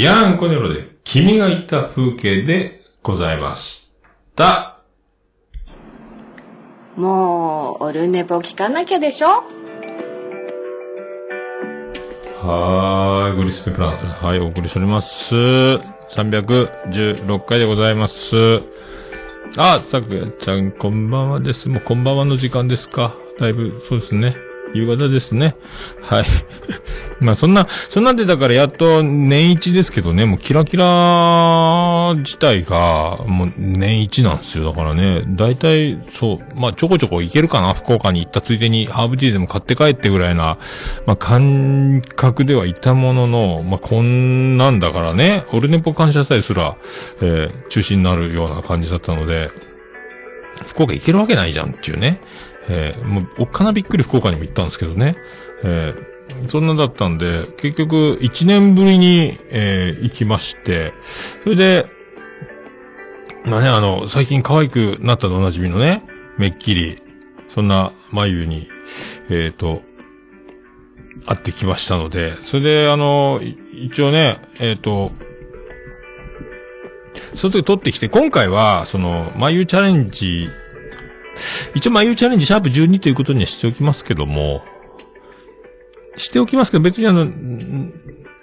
ビアンコネロで、君がいた風景でございました。もう、オルネポ聞かなきゃでしょ？はーい、グリスペプランス。はい、お送りしております。316回でございます。あ、さくやちゃん、こんばんはです。もうこんばんはの時間ですか。だいぶ、そうですね。夕方ですね。はい。まあそんな、そんなんでだからやっと年一ですけどね、もうキラキラ自体がもう年一なんですよ。だからね、大体そう、まあちょこちょこ行けるかな、福岡に行ったついでにハーブティーでも買って帰ってぐらいな、まあ感覚ではいたものの、まあこんなんだからね、オルネポ感謝祭すら、えー中止になるような感じだったので、福岡行けるわけないじゃんっていうね。えーもう、おっかなびっくり福岡にも行ったんですけどね。えーそんなだったんで、結局、1年ぶりに、えー行きまして、それで、まあね、あの、最近可愛くなったとおなじみのね、めっきり、そんな眉に、えっ、と、会ってきましたので、それで、あの、一応ね、えっ、と、その時撮ってきて、今回は、その、眉チャレンジ、一応眉チャレンジシャープ12ということにはしておきますけども、しておきますけど、別にあの、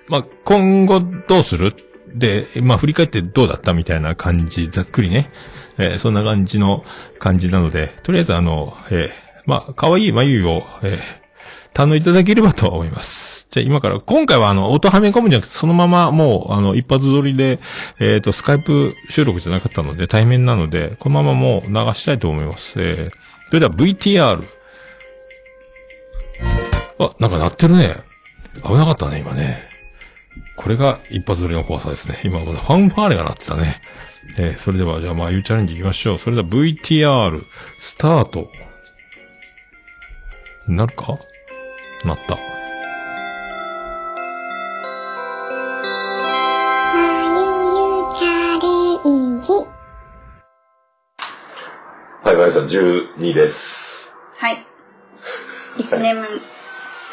まあ、今後どうする？で、まあ、振り返ってどうだったみたいな感じ、ざっくりね。えーそんな感じの感じなので、とりあえずあの、えーまあ、可愛い眉を、えー堪能いただければと思います。じゃあ今から、今回はあの、音はめ込むんじゃなくて、そのままもう、あの、一発撮りで、えっ、と、スカイプ収録じゃなかったので、対面なので、このままもう流したいと思います。えーそれでは VTR。あ、なんか鳴ってるね。危なかったね、今ね。これが一発撮りの怖さですね。今、ファンファーレが鳴ってたね。えーそれでは、じゃあ、まあ、ゆうチャレンジ行きましょう。それでは VTR、スタート。なるか？なった。はい、マリさん、12です。はい。一年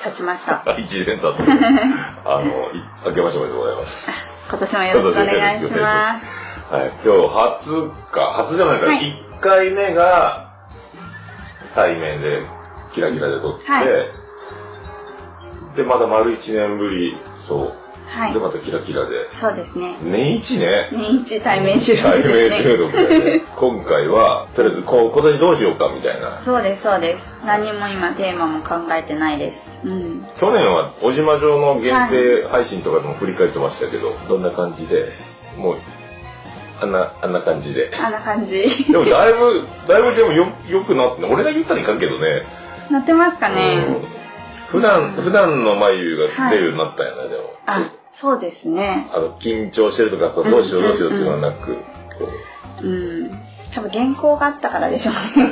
経ちました。1年経って、あの、い明けましておめでとうございます。今年もよろしくお願いします。はい、今日初か、初じゃないか、はい1回目が対面で、キラキラで撮って、はいで、まだ丸1年ぶり、そう。はいで、またキラキラで。そうですね。年一ね。年一対面収録ね。面収録ね。今回は、とりあえず、こう今年どうしようかみたいな。そうです、そうです。何も今テーマも考えてないです。うん。去年は、小島城の限定配信とかでも振り返ってましたけど、どんな感じで、もう、あんな、あんな感じで。あんな感じ。でもだいぶ、だいぶでもよ、良くなって、俺が言ったらいかんけどね。なってますかね。普段、普段の眉が出るようになったよね、でも。あ、そうですね。あの、緊張してるとか、そうどうしようどうしようっていうのはなく、こうん。多分原稿があったからでしょうね。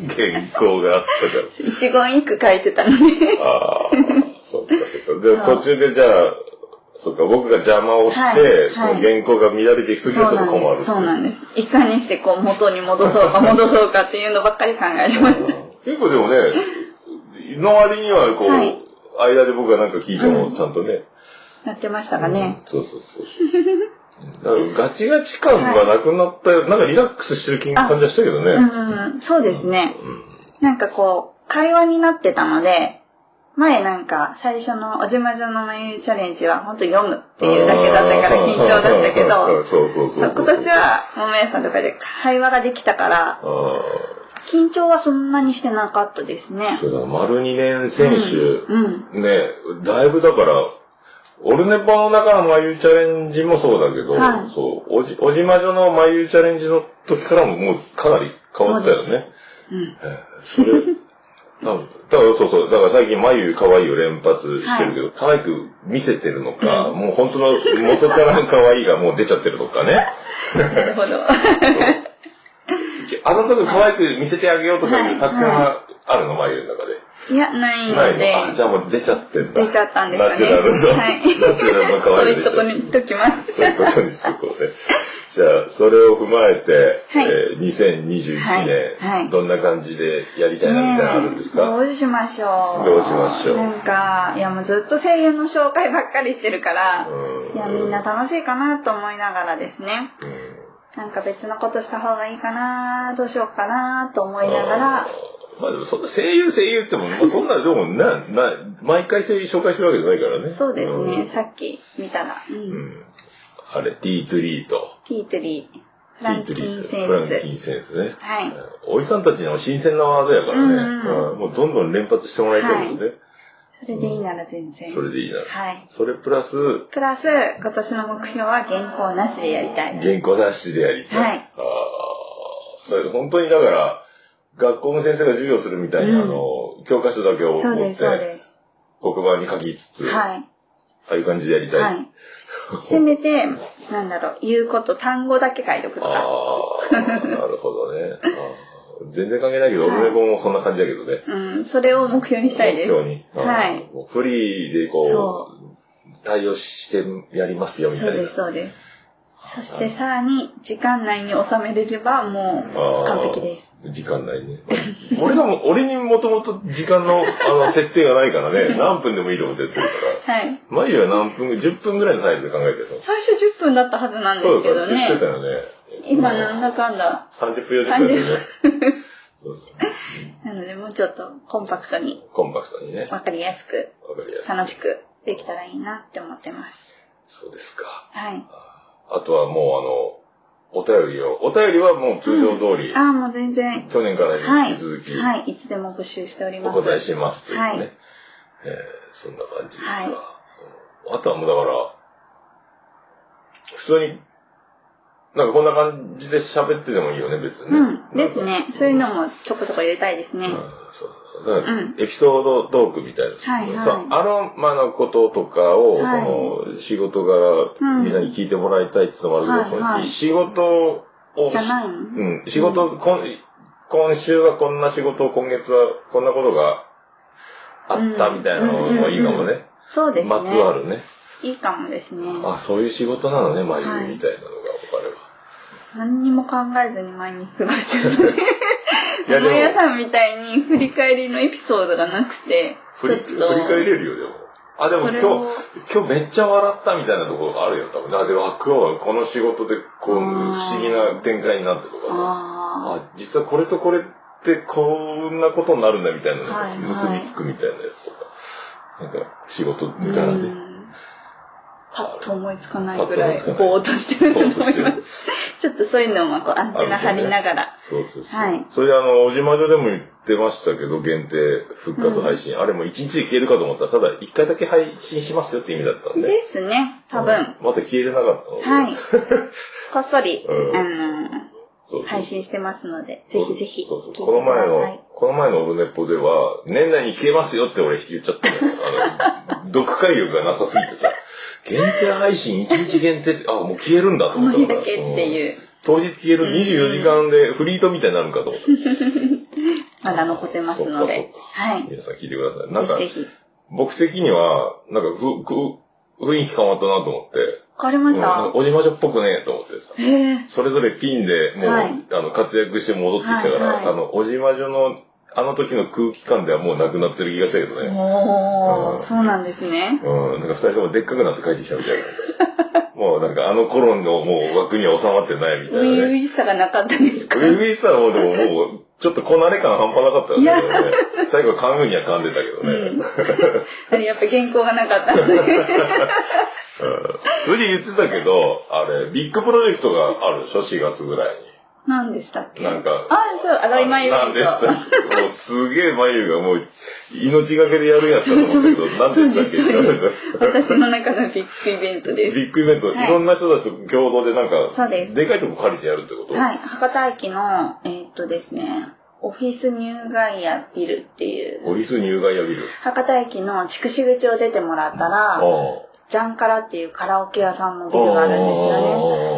う、原稿があったから。一言一句書いてたので。ああ、そっかそっか。で、途中でじゃあ、そっか、僕が邪魔をして、はいはいその原稿が乱れていくときはちょっと困る。そうなんです。いかにしてこう元に戻そうか戻そうかっていうのばっかり考えてます。結構でもね、の割にはこう、はい。間で僕がなんか聞いてもちゃんとね、なってましたかね。そうそうそう。だからガチガチ感がなくなったよ、なんかリラックスしてる感じがしたけどね。うんそうですね。なんかこう、会話になってたので、前なんか最初のおじまじょの眉チャレンジは本当読むっていうだけだったから緊張だったけど、今年は桃屋さんとかで会話ができたから、緊張はそんなにしてなかったですね。そうだ、丸2年選手、うん。ね、だいぶだから、オルネポの中の眉チャレンジもそうだけど、はいそう、おじ、おじまじょの眉チャレンジの時からももうかなり変わったよね。うん。えーそれ、だからそうそう、だから最近眉可愛いを連発してるけど、可愛く見せてるのか、もう本当の元からの可愛いがもう出ちゃってるのかね。なるほど。あの時可愛く見せてあげようとかいう作戦はあるの、眉の中で？いや、ないないの？で、じゃあもう出ちゃってんだ。出ちゃったんですかね。ナチュラルの、はい。ナチュラルの可そう愛いいうとこにしときます。そういうことにしとこうね。じゃあ、それを踏まえて、はいえー2021年、はいはいどんな感じでやりたいなみたいなのあるんですか、どうしましょう。どうしましょうなんか、いやもうずっと声優の紹介ばっかりしてるから、いやみんな楽しいかなと思いながらですね。なんか別のことした方がいいかな、どうしようかなと思いながら、まあでもそんな声優声優っても、まあ、そんなでもな、な、毎回声優紹介してるわけじゃないからね。そうですね、んさっき見たら、うん。あれ、ティートリーと、ティートリー、フランキンセンフランキンス。センスね。はい。おじさんたちの新鮮なワードやからね。うんうんもうどんどん連発してもらいたいけどね。それでいいなら全然。それでいいな。はい。それプラス、プラス、今年の目標は原稿なしでやりたい。原稿なしでやりたい。はい。ああ、それ本当にだから、学校の先生が授業するみたいに、うんあの、教科書だけを持ってそうです、そうです。黒板に書きつつ、あはい。あいう感じでやりたい。はい。せめて、なんだろう、言うこと、単語だけ書いとくとか。ああ、なるほどね。あー全然関係ないけど、俺ももそんな感じだけどね。うん、それを目標にしたいです。目標に。はい。フリーでこ、そう対応してやりますよ、みたいな。そうです、そうです。そしてさらに、時間内に収めれれば、もう、完璧です。時間内ね。俺がも、俺にもともと時間の、あの、設定がないからね、何分でもいいと思ってやってるから。はい。眉は何分、10分ぐらいのサイズで考えてるの。最初10分だったはずなんですけどね言って。たよね。今なんだかんだ。30分、40分でね。そうそう。なので、もうちょっとコンパクトに、コンパクトにね。わかりやすく、わかりやすい。楽しくできたらいいなって思ってます。そうですか。はい。あとはもうあの、お便りを、お便りはもう通常通り、ああ、もう全然。去年からはい。引き続き、はい。いつでも募集しておりおます。答えしますというね。はい。えーそんな感じですが、はいうんあとはもうだから、普通に、なんかこんな感じで喋っててもいいよね、別にね。うん。ですね。そういうのもちょこちょこ入れたいですね。そうだからうんエピソードトークみたいな。はいはいそうあの、まあのこととかを、はいその、仕事柄、うんみんなに聞いてもらいたいっていうのもあるけど、はいはい仕事を、じゃないの？うん、仕事、こん今週はこんな仕事、今月はこんなことがあったみたいなのもいいかもね。そうですね。まつわるね。いいかもですね。あ、そういう仕事なのね、眉はいみたいなのが分かれば。何にも考えずに毎日過ごしてるので。も桃屋さんみたいに振り返りのエピソードがなくて、振りちょっと。振り返れるよ、でも。あ、でも今日今日めっちゃ笑ったみたいなところがあるよ、多分。あ、でも、あ今日はこの仕事で、こう、不思議な展開になってとかさ。ああ、実はこれとこれってこんなことになるんだみたいなのが結びつくみたいなやつとか。なんか、仕事みたいなね。パッと思いつかないぐらい、ぼーっとしてると思います。ちょっとそういうのもこうアンテナ張りながら。そうそうそう。はい。それであの、おじまじょでも言ってましたけど、限定復活配信。あれも一日で消えるかと思ったら、ただ一回だけ配信しますよって意味だったんで。ですね、多分。まだ消えてなかったので。はい。こっそり、うんあのそうそう配信してますので、ぜひぜひこの前の。、この前のオルネポでは、年内に消えますよって俺言っちゃったのよ。あの、読解力がなさすぎてさ、限定配信1日限定って、あ、もう消えるんだと思ったから日だけっていう、当日消える24時間でフリートみたいになるんかと思った。まだ残ってますので、はい。皆さん聞いてください。なんかぜ、ひぜひ。僕的には、なんかふ、ふ、雰囲気変わったなと思って。変わりました？うんおじまじょっぽくねと思ってさ。へえ。それぞれピンでもう、はいあの、活躍して戻ってきたから、はいはいあの、おじまじょの、あの時の空気感ではもうなくなってる気がしたけどね。おー、そうなんですね。うん、なんか二人ともでっかくなって帰ってきたみたいな。もうなんかあの頃のもう枠には収まってないみたいなね。初々しさがなかったですか？ウィウィさはもうでももう、ちょっとこなれ感半端なかったよね。最後噛むには噛んでたけどね。あれやっぱ原稿がなかったので。うん。それで言ってたけど、あれ、ビッグプロジェクトがあるでしょ ?4 月ぐらいに。何でしたっけ？なんか、あ、そう、洗い前イベント。何でした。っけもうすげえ眉がもう、命がけでやるやつだと思ったけど、何でしたっけ？私の中のビッグイベントです。ビッグイベント、はい。いろんな人たちと共同でなんか、そうです。でかいとこ借りてやるってこと？はい、博多駅の、えーっとですね、オフィスニューガイアビルっていう、オリス入外屋ビル。博多駅の筑紫口を出てもらったら、ジャンカラっていうカラオケ屋さんのビルがあるんですよ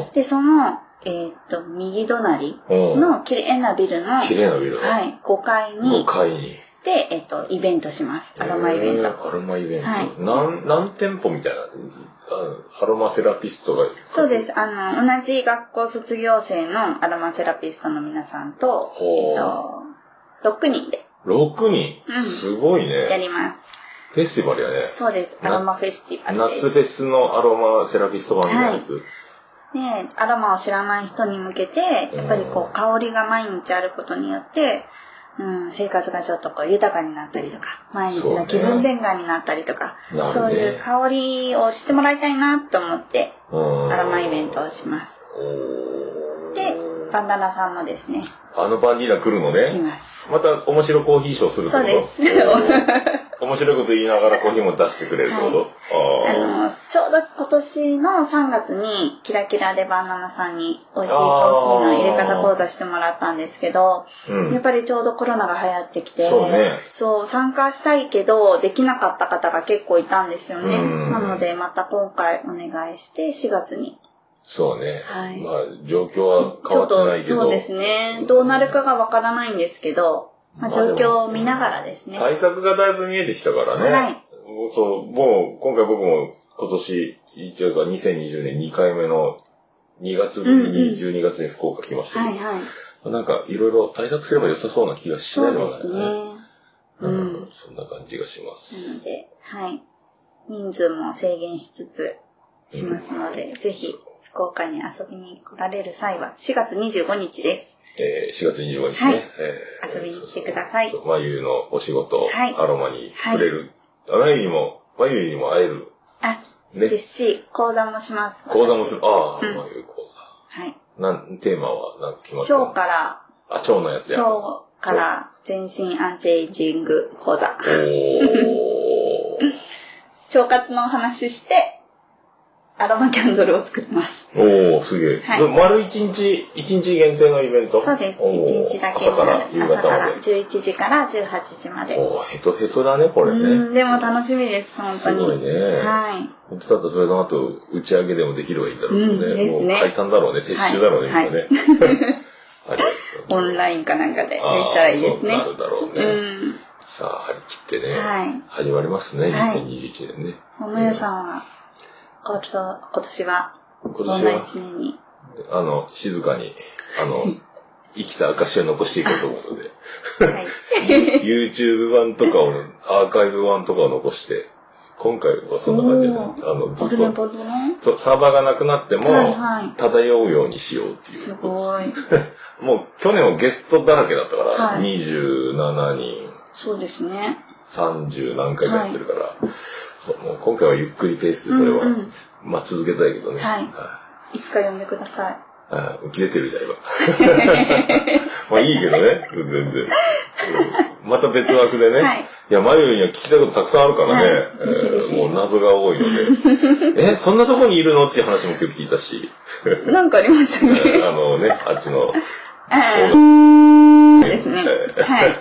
ね。で、その、えーっと、右隣の綺麗なビルの、綺麗なビルだはい、5階5に、階に。で、えーっと、イベントします。アロマイベント。えーアロマイベント。はい何、何店舗みたいなあアロマセラピストが。そうです。あの、同じ学校卒業生のアロマセラピストの皆さんと、えっと、6人で6人？うんすごいやね。ります。フェスティバルやね。そうです。アなロマフェスティバル。夏フェスのアロマセラピスト版やつ。で、アロマを知らない人に向けて、やっぱりこう、香りが毎日あることによって、うん、生活がちょっとこう豊かになったりとか、毎日の気分転換になったりとか、なるね。そういう香りを知ってもらいたいなと思って、うん。アロマイベントをします。で、バンダナさんもですね、あのバンディーナ来るのね。来ます。また面白コーヒーショーするってそうことです。面白いこと言いながらコーヒーも出してくれるってこと、ああの、ちょうど今年の3月に、キラキラでバナナさんに美味しいコーヒーの入れ方講座してもらったんですけど、うんやっぱりちょうどコロナが流行ってきて、そうねそう参加したいけど、できなかった方が結構いたんですよね。うんなので、また今回お願いして、4月に。そうね。はいまあ、状況は変わってないけど。そうですね。どうなるかがわからないんですけど、まあ、状況を見ながらですね。対策がだいぶ見えてきたからね。はいそう、もう、今回僕も今年、一応か2020年2回目の2月ぶりに12月に福岡来ましたはいはい。なんかいろいろ対策すれば良さそうな気がしないでもないそうですね。うん、そんな感じがします。なので、はい。人数も制限しつつしますので、ぜひ福岡に遊びに来られる際は4月25日です。えー、4月25日ね、はいえ遊びに来てください。ー、まゆのお仕事、はいアロマに触れる。あまゆにも、まゆにも会える。あ、ねですし、講座もします。講座もする。ああ、うんまゆ講はい。座。なん、テーマはなんか決まってる腸から、あ、腸のやつや。腸から全身アンチエイジング講座。腸活のお話しして、アロマキャンドルを作ります。おー、すげえ。はいで丸一日、一日限定のイベント？そうです。おー1日だけ朝から夕方まで。11時から18時まで。おー、ヘトヘトだね、これうね。ん、でも楽しみです、本当に。すごいね。はい。本当だったらそれの後、打ち上げでもできればいいんだろうけどね。うんですねもう解散だろうね、撤収だろうね、はいみんなね。ありがとうオンラインかなんかでできたらいいですね。そうなるだろうね。うん。さあ、張り切ってね。はい始まりますね、はい2021年ね。桃屋さんは、今年は、今んな年に？あの、静かに、あの、生きた証を残していこうと思うので、YouTube 版とかを、アーカイブ版とかを残して、今回はそんな感じで、あの、ずオっと、ルネポドのそうサーバーがなくなっても、はいはい。漂うようにしようっていう。すごい。もう去年はゲストだらけだったから、はい。27人、そうですね。30何回かやってるから、もう今回はゆっくりペースでそれは、うんうんまあ続けたいけどね。はい。いつか呼んでください。あ浮き出てるじゃん、今。まあいいけどね、全然。うんまた別枠でね。はいいや、マユには聞きたいことたくさんあるからね。はいえーもう謎が多いので。え、そんなとこにいるのっていう話も今日聞いたし。なんかありましたね。あのね、あっちの。ですね。はい。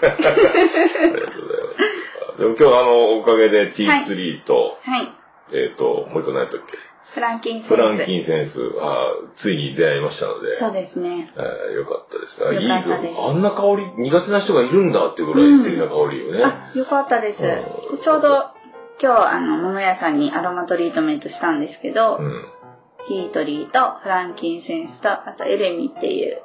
でも今日あの、おかげで T3 と、はい。えっ、と、もう一個何やったっけ？フランキンセンス。フランキンセンス、あーついに出会いましたので。そうですね。えーよかったです。あいいあんな香り、苦手な人がいるんだってぐらい素敵な香りよね。よかったです。ちょうど今日、あの、桃屋さんにアロマトリートメントしたんですけど、ティートリーとフランキンセンスと、あとエレミっていう、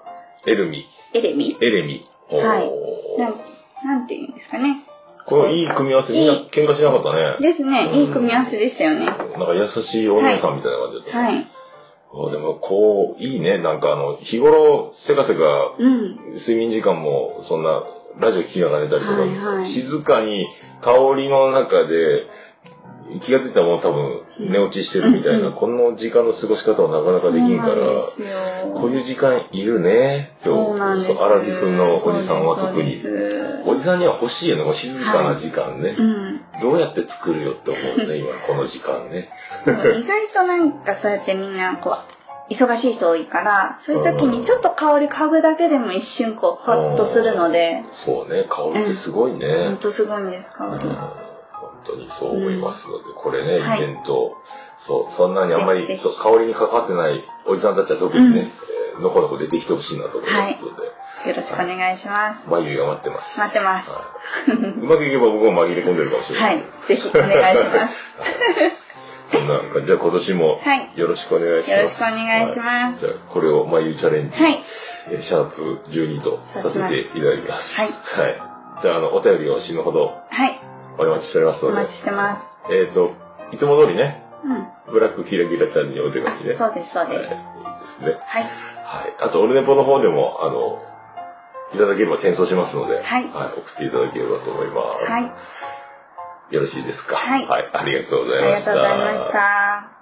エルミ。エレミエレミ。はい。なん、なんていうんですかね。このいい組み合わせ、みんな喧嘩しなかったね。ですね。いい組み合わせでしたよね。なんか優しいお姉さんみたいな感じだった。はい。あでもこう、いいね。なんかあの、日頃、せかせか、うん。睡眠時間もそんな、ラジオ聞きながら寝たりとか、はいはい静かに香りの中で、気がついたらもう多分寝落ちしてるみたいな、この時間の過ごし方はなかなかできんから、こういう時間いるね。そうなんですそうアラフィフのおじさんは特に。おじさんには欲しいよね、こう静かな時間ね。うん。どうやって作るよって思うね、今この時間ね。意外となんかそうやってみんなこう、忙しい人多いから、そういう時にちょっと香り嗅ぐだけでも一瞬こう、ほっとするので、そうね、香りってすごいね。ほんとすごいんです、香り。本当にそう思いますので、これね、はいイベント、そう、そんなにあんまりそう香りに関わってないおじさんたちは特にね、えーのこのこ出てきてほしいなと思いますので、よろしくお願いします。眉毛が待ってます。待ってます。うまくいけば僕も紛れ込んでるかもしれな。はいい。ぜひお願いします。そんなんか、じゃあ今年もはいよろしくお願いします。よろしくお願いしますはじゃあこれを眉チャレンジ、はい。えーシャープ12とさせていただきます。はいはい。じゃあ、あの、お便りを死ぬほどはい。お待ちしておりますので。お待ちしてます。えっ、と、いつも通りね、うん。ブラックキラキラちゃんにお手紙ね。そうです、そうです。いいですね。はい。はい。あと、オルネポの方でも、あの、いただければ転送しますので、はい送っていただければと思います。はい。よろしいですか？はいありがとうござありがいました。とうございました。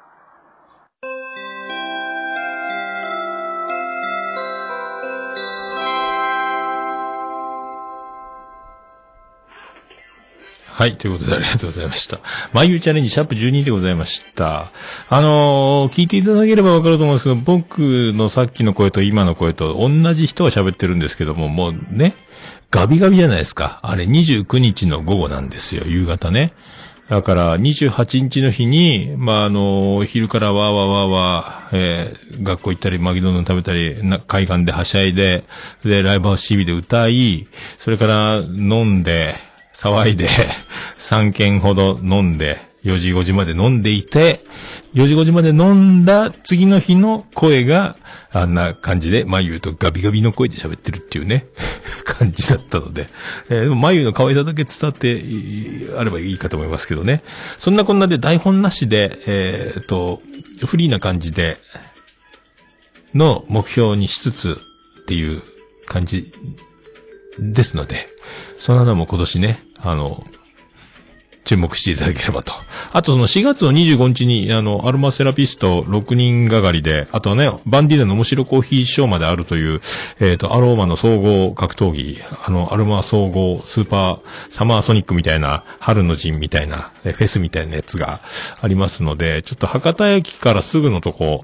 はい、ということでありがとうございました。眉毛チャレンジシャープ12でございました。あのー聞いていただければわかると思うんですけど、僕のさっきの声と今の声と同じ人が喋ってるんですけども、もうね、ガビガビじゃないですか。あれ29日の午後なんですよ、夕方ね。だから、28日の日に、まあ、あの、昼からわーわーわーわー、えー学校行ったり、マギドンドン食べたり、な海岸ではしゃいで、で、ライブハウス TV で歌い、それから飲んで、騒いで、3軒ほど飲んで、4時5時まで飲んでいて、4時5時まで飲んだ次の日の声が、あんな感じで、眉とガビガビの声で喋ってるっていうね、感じだったので、えーでも眉の可愛さだけ伝わってあればいいかと思いますけどね。そんなこんなで台本なしで、えーっと、フリーな感じで、の目標にしつつっていう感じですので、そんなのも今年ね、あの、注目していただければと。あとその4月の25日に、あの、アロマセラピスト6人がかりで、あとはね、バンディーナの面白コーヒーショーまであるという、えっ、と、アローマの総合格闘技、あの、アロマ総合スーパーサマーソニックみたいな、春の陣みたいな、フェスみたいなやつがありますので、ちょっと博多駅からすぐのとこ、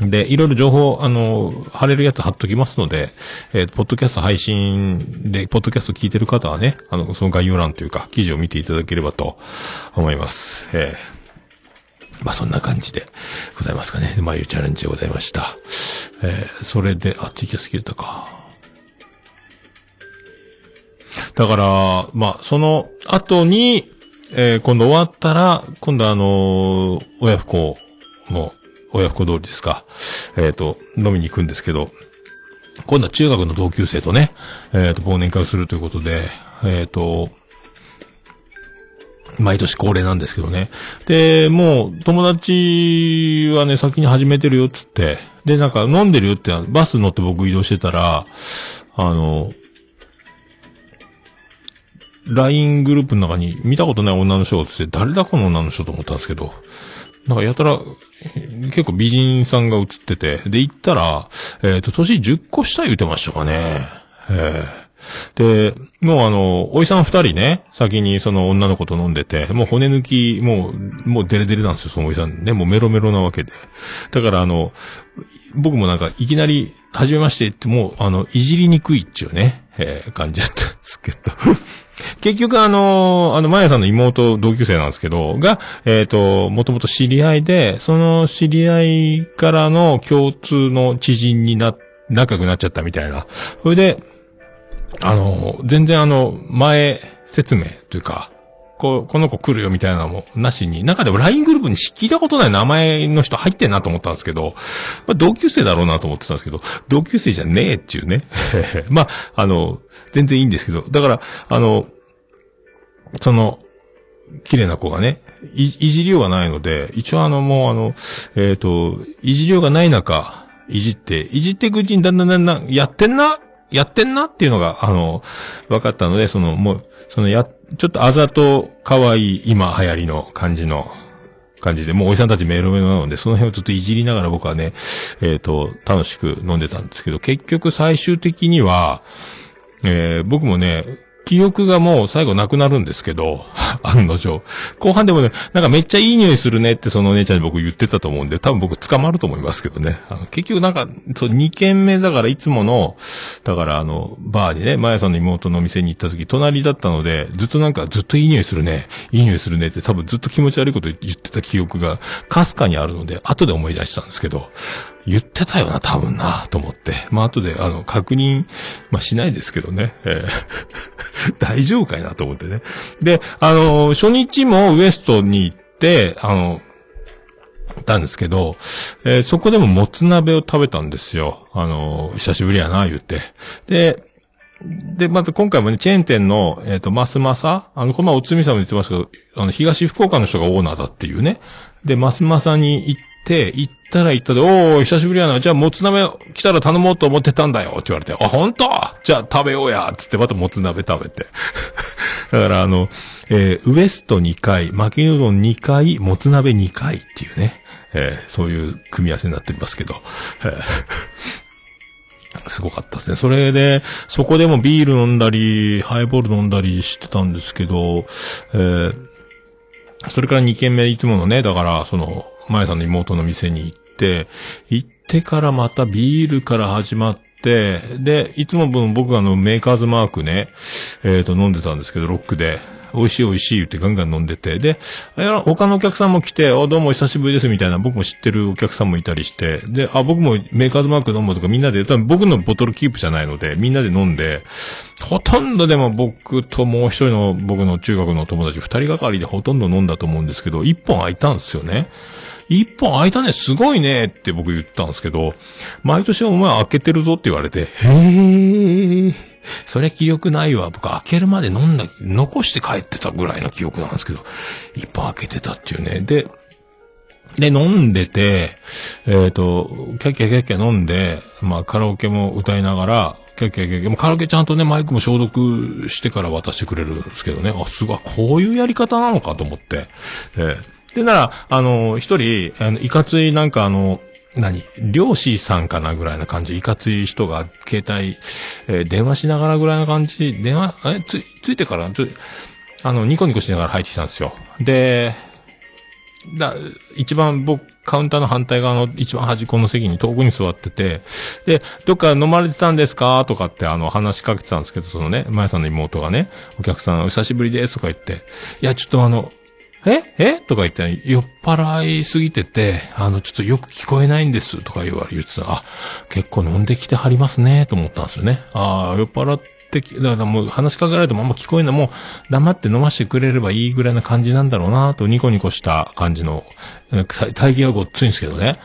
で、いろいろ情報、あの、貼れるやつ貼っときますので、えーポッドキャスト配信で、ポッドキャスト聞いてる方はね、あの、その概要欄というか、記事を見ていただければと思います。えーまあ、そんな感じでございますかね。まあ、いうチャレンジでございました。えーそれで、あ、ツイキャス切れたか。だから、まあ、その後に、えー今度終わったら、今度あの親不孝の、親不孝通りですか。えっ、と、飲みに行くんですけど、今度は中学の同級生とね、えっ、と、忘年会をするということで、えっ、と、毎年恒例なんですけどね。で、もう、友達はね、先に始めてるよつって、で、なんか飲んでるよって、バス乗って僕移動してたら、あの、LINE グループの中に見たことない女の人が映って、誰だこの女の人と思ったんですけど、なんかやたら、結構美人さんが映ってて、で、行ったら、えっ、と、年10個下言うてましたかね。えーで、もうあの、おいさん二人ね、先にその女の子と飲んでて、もう骨抜き、もう、もうデレデレなんですよ、そのおいさんね、もうメロメロなわけで。だからあの、僕もなんかいきなり、はじめましてってもう、あの、いじりにくいっちゅうね、えー感じだったんですけど。結局あの、あの、マヤさんの妹同級生なんですけど、が、えっ、と、もともと知り合いで、その知り合いからの共通の知人にな、仲良くなっちゃったみたいな。それで、あの、全然あの、前説明というか、こ、この子来るよみたいなのもなしに、中でも LINE グループに聞いたことない名前の人入ってんなと思ったんですけど、まあ、同級生だろうなと思ってたんですけど、同級生じゃねえっていうね。まあ、あの、全然いいんですけど、だから、あの、その、綺麗な子がね、い、いじりようがないので、一応あの、もうあの、えっ、と、いじりようがない中、いじって、いじってくうちにだんだんだんだん、やってんなやってんなっていうのが、あの、分かったので、その、もう、その、や、ちょっとあざと可愛い今流行りの感じの感じで、もうおじさんたちメロメロなので、その辺をずっといじりながら僕はね、えっ、と、楽しく飲んでたんですけど、結局最終的には、えー僕もね、記憶がもう最後なくなるんですけど、案の定。後半でもね、なんかめっちゃいい匂いするねってそのお姉ちゃんに僕言ってたと思うんで、多分僕捕まると思いますけどね。あの結局なんか、そう、2軒目だからいつもの、だからあの、バーにね、マヤさんの妹の店に行った時、隣だったので、ずっとなんかずっといい匂いするね、いい匂いするねって多分ずっと気持ち悪いこと言ってた記憶が、かすかにあるので、後で思い出したんですけど、言ってたよな、多分な、と思って。まあ、後で、あの、確認、まあ、しないですけどね。えー 大丈夫かいなと思ってね。で、あの、初日もウエストに行って、あの、行ったんですけど、えーそこでももつ鍋を食べたんですよ。あの、久しぶりやな、言って。で、で、まず今回もね、チェーン店の、えっ、と、マスマサあの、この前おつみさんも言ってましたけど、あの、東福岡の人がオーナーだっていうね。で、マスマサに行って、って行ったら行ったで、おー、久しぶりやな。じゃあ、もつ鍋来たら頼もうと思ってたんだよ。って言われて、あ、本当？じゃあ食べようや。つってまたもつ鍋食べて。だから、あの、えーウエスト2回、巻きうどん2回、もつ鍋2回っていうね。えーそういう組み合わせになってますけど。えーすごかったですね。それで、そこでもビール飲んだり、ハイボール飲んだりしてたんですけど、えーそれから2軒目いつものね、だから、その、前さんの妹の店に行って、行ってからまたビールから始まって、で、いつも僕があのメーカーズマークね、えっ、と飲んでたんですけど、ロックで、美味しい美味しい言ってガンガン飲んでて、で、他のお客さんも来て、あ、どうも久しぶりですみたいな、僕も知ってるお客さんもいたりして、で、あ、僕もメーカーズマーク飲むとかみんなで、多分僕のボトルキープじゃないので、みんなで飲んで、ほとんどでも僕ともう一人の僕の中学の友達二人がかりでほとんど飲んだと思うんですけど、一本空いたんですよね。一本空いたね、すごいねって僕言ったんですけど、毎年お前開けてるぞって言われて、へー。それ記憶ないわ。僕開けるまで飲んだ、残して帰ってたぐらいの記憶なんですけど、一本開けてたっていうね。で、で、飲んでて、えっ、と、キャッキャキャッキャ飲んで、まあカラオケも歌いながら、キャッキャキャッキャ、もカラオケちゃんとね、マイクも消毒してから渡してくれるんですけどね。あ、すごい、こういうやり方なのかと思って。えーで、なら、あの、一人、あの、いかついなんかあの、何漁師さんかなぐらいな感じ。いかつい人が携帯、えー電話しながらぐらいな感じ。電話、え、つ、ついてから、ちょ、あの、ニコニコしながら入ってきたんですよ。で、だ、一番僕、カウンターの反対側の一番端っこの席に遠くに座ってて、で、どっか飲まれてたんですか？とかってあの話しかけてたんですけど、そのね、まやさんの妹がね、お客さんお久しぶりですとか言って、いや、ちょっとあの、ええ？とか言って、酔っ払いすぎてて、あの、ちょっとよく聞こえないんです、とか言われ、言ってた。あ、結構飲んできてはりますね、と思ったんですよね。ああ、酔っ払って、だからもう話しかけられてもあんま聞こえない、もう黙って飲ましてくれればいいぐらいな感じなんだろうな、とニコニコした感じの、体体型はごっついんですけどね。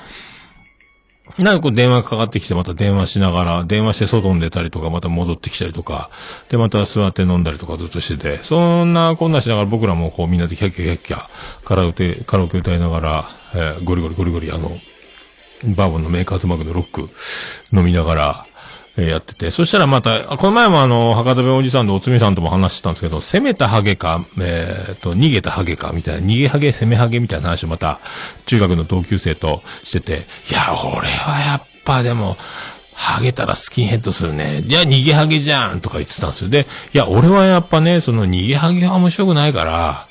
なんかこう電話かかってきてまた電話しながら、電話して外に出たりとか、また戻ってきたりとか、で、また座って飲んだりとかずっとしてて、そんなこんなしながら僕らもこうみんなでキャッキャキャッキャ、カラオケ、カラオケ歌いながら、えーゴリゴリゴリゴリあの、バーボンのメーカーズマグのロック飲みながら、えーやってて、そしたらまた、この前もあの、博多弁おじさんとおつみさんとも話してたんですけど、攻めたハゲか、えーと、逃げたハゲか、みたいな、逃げハゲ、攻めハゲみたいな話をまた、中学の同級生としてて、いや、俺はやっぱでも、ハゲたらスキンヘッドするね。いや、逃げハゲじゃんとか言ってたんですよ。で、いや、俺はやっぱね、その逃げハゲは面白くないから、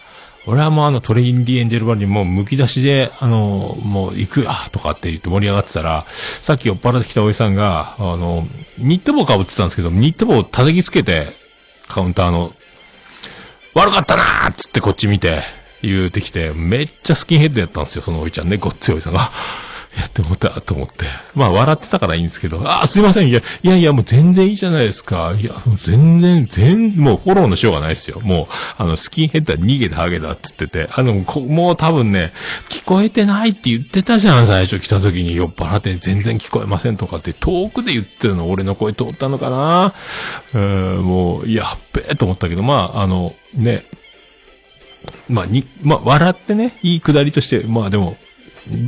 俺はもうあのトレインディエンジェルバルにもう剥き出しで、あの、もう行くあとかって言って盛り上がってたら、さっき酔っ払ってきたおじさんが、あの、ニット帽かぶってたんですけど、ニット帽を叩きつけて、カウンターの、悪かったなーっつってこっち見て、言うてきて、めっちゃスキンヘッドやったんですよ、そのおいちゃんね、ごっついおじさんが。やってもったと思って。まあ、笑ってたからいいんですけど、あ、すいません。いや、いやいや、もう全然いいじゃないですか。いや、もう全然、全、もうフォローのしようがないですよ。もう、あの、スキンヘッドは逃げてハゲだって言ってて、あの、もう多分ね、聞こえてないって言ってたじゃん、最初来た時に酔っ払って全然聞こえませんとかって、遠くで言ってるの俺の声通ったのかなうーん、もう、やっべえと思ったけど、まあ、あの、ね、まあ、に、まあ、笑ってね、いいくだりとして、まあでも、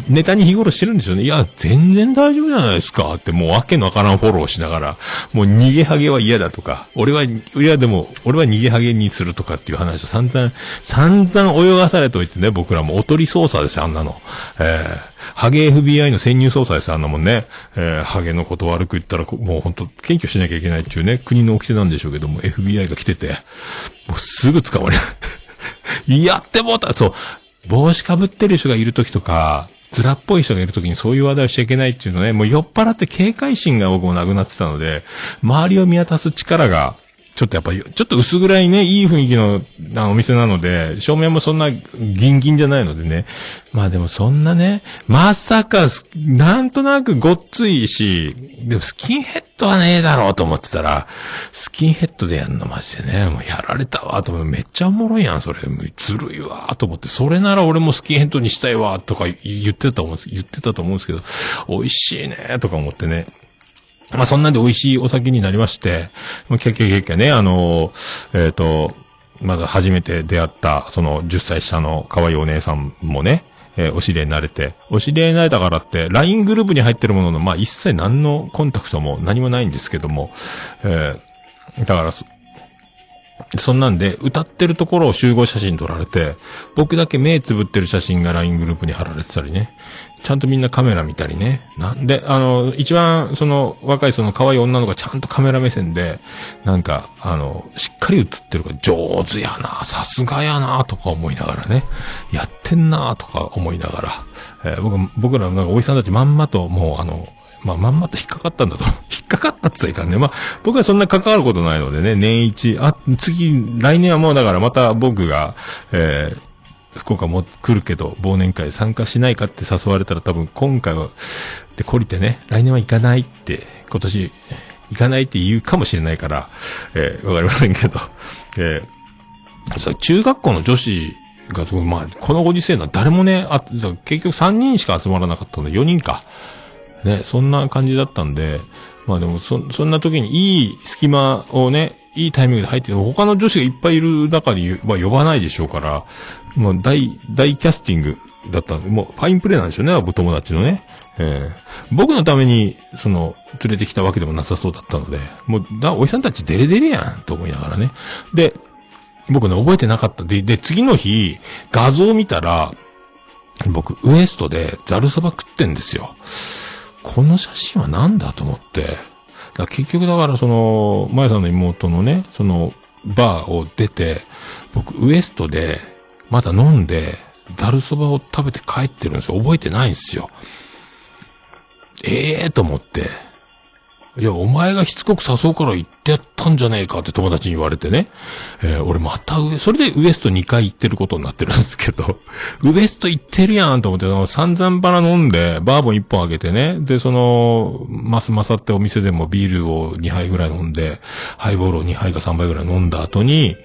ネタに日頃してるんですよね。いや、全然大丈夫じゃないですか。って、もうわけのわからんフォローしながら、もう逃げハゲは嫌だとか、俺は、いやでも、俺は逃げハゲにするとかっていう話を散々、散々泳がされといてね、僕らも。おとり捜査です、あんなの。えーハゲ FBI の潜入捜査です、あんなもんね。えーハゲのこと悪く言ったら、もう本当検挙しなきゃいけないっていうね、国の掟なんでしょうけども、FBI が来てて、もうすぐ捕まり、やってもうた。そう、帽子かぶってる人がいるときとか、ズラっぽい人がいるときにそういう話題をしちゃいけないっていうのね、もう酔っ払って警戒心が僕もなくなってたので、周りを見渡す力が、ちょっとやっぱり、ちょっと薄暗いね、いい雰囲気のあお店なので、照明もそんなギンギンじゃないのでね。まあでもそんなね、まさか、なんとなくごっついし、でもスキンヘッドはねえだろうと思ってたら、スキンヘッドでやんのマジでね、もうやられたわと思って、めっちゃおもろいやん、それ。ずるいわと思って、それなら俺もスキンヘッドにしたいわとか言ってたと思うんです、言ってたと思うんですけど、美味しいねとか思ってね。まあそんなんで美味しいお酒になりまして、もう結局結局ね、あの、えっ、と、まず初めて出会った、その10歳下の可愛いお姉さんもね、えーお知り合いになれて、お知り合いになれたからって、LINE グループに入ってるものの、まあ一切何のコンタクトも何もないんですけども、えーだからそ、んなんで、歌ってるところを集合写真撮られて、僕だけ目つぶってる写真が LINE グループに貼られてたりね。ちゃんとみんなカメラ見たりね。なんで、あの、一番、その、若いその可愛い女の子がちゃんとカメラ目線で、なんか、あの、しっかり映ってるから上手やな、さすがやな、とか思いながらね。やってんな、とか思いながら。えー僕、僕らなんかおじさんたちまんまと、もうあの、まあ、まんまと引っかかったんだと。引っかかったって言ったらいかんね。まあ、僕はそんな関わることないのでね、年一、あ、次、来年はもうだからまた僕が、えー福岡も来るけど、忘年会参加しないかって誘われたら多分今回は、で、懲りてね、来年は行かないって、今年、行かないって言うかもしれないから、えーわかりませんけど、えーそう中学校の女子が、まあ、このご時世の誰もね、あ、結局3人しか集まらなかったので、4人か。ね、そんな感じだったんで、まあでも、そ、そんな時にいい隙間をね、いいタイミングで入って、他の女子がいっぱいいる中には呼ばないでしょうから、もう大、大キャスティングだったんで、もうファインプレーなんでしょうね、お友達のね。ええ僕のために、その、連れてきたわけでもなさそうだったので、もう、だ、おじさんたちデレデレやん、と思いながらね。で、僕ね、覚えてなかった。で、で、次の日、画像を見たら、僕、ウエストでザルそば食ってんですよ。この写真は何だと思って。だ結局だからその、まやさんの妹のね、その、バーを出て、僕ウエストで、まだ飲んで、ダルそばを食べて帰ってるんですよ。覚えてないんですよ。ええー、と思って。いや、お前がしつこく誘うから行ってやったんじゃねえかって友達に言われてね。えー俺また上、それでウエスト2回行ってることになってるんですけど、ウエスト行ってるやんと思って、あの散々バラ飲んで、バーボン1本あげてね。で、その、マスマサってお店でもビールを2杯ぐらい飲んで、ハイボールを2杯か3杯ぐらい飲んだ後に、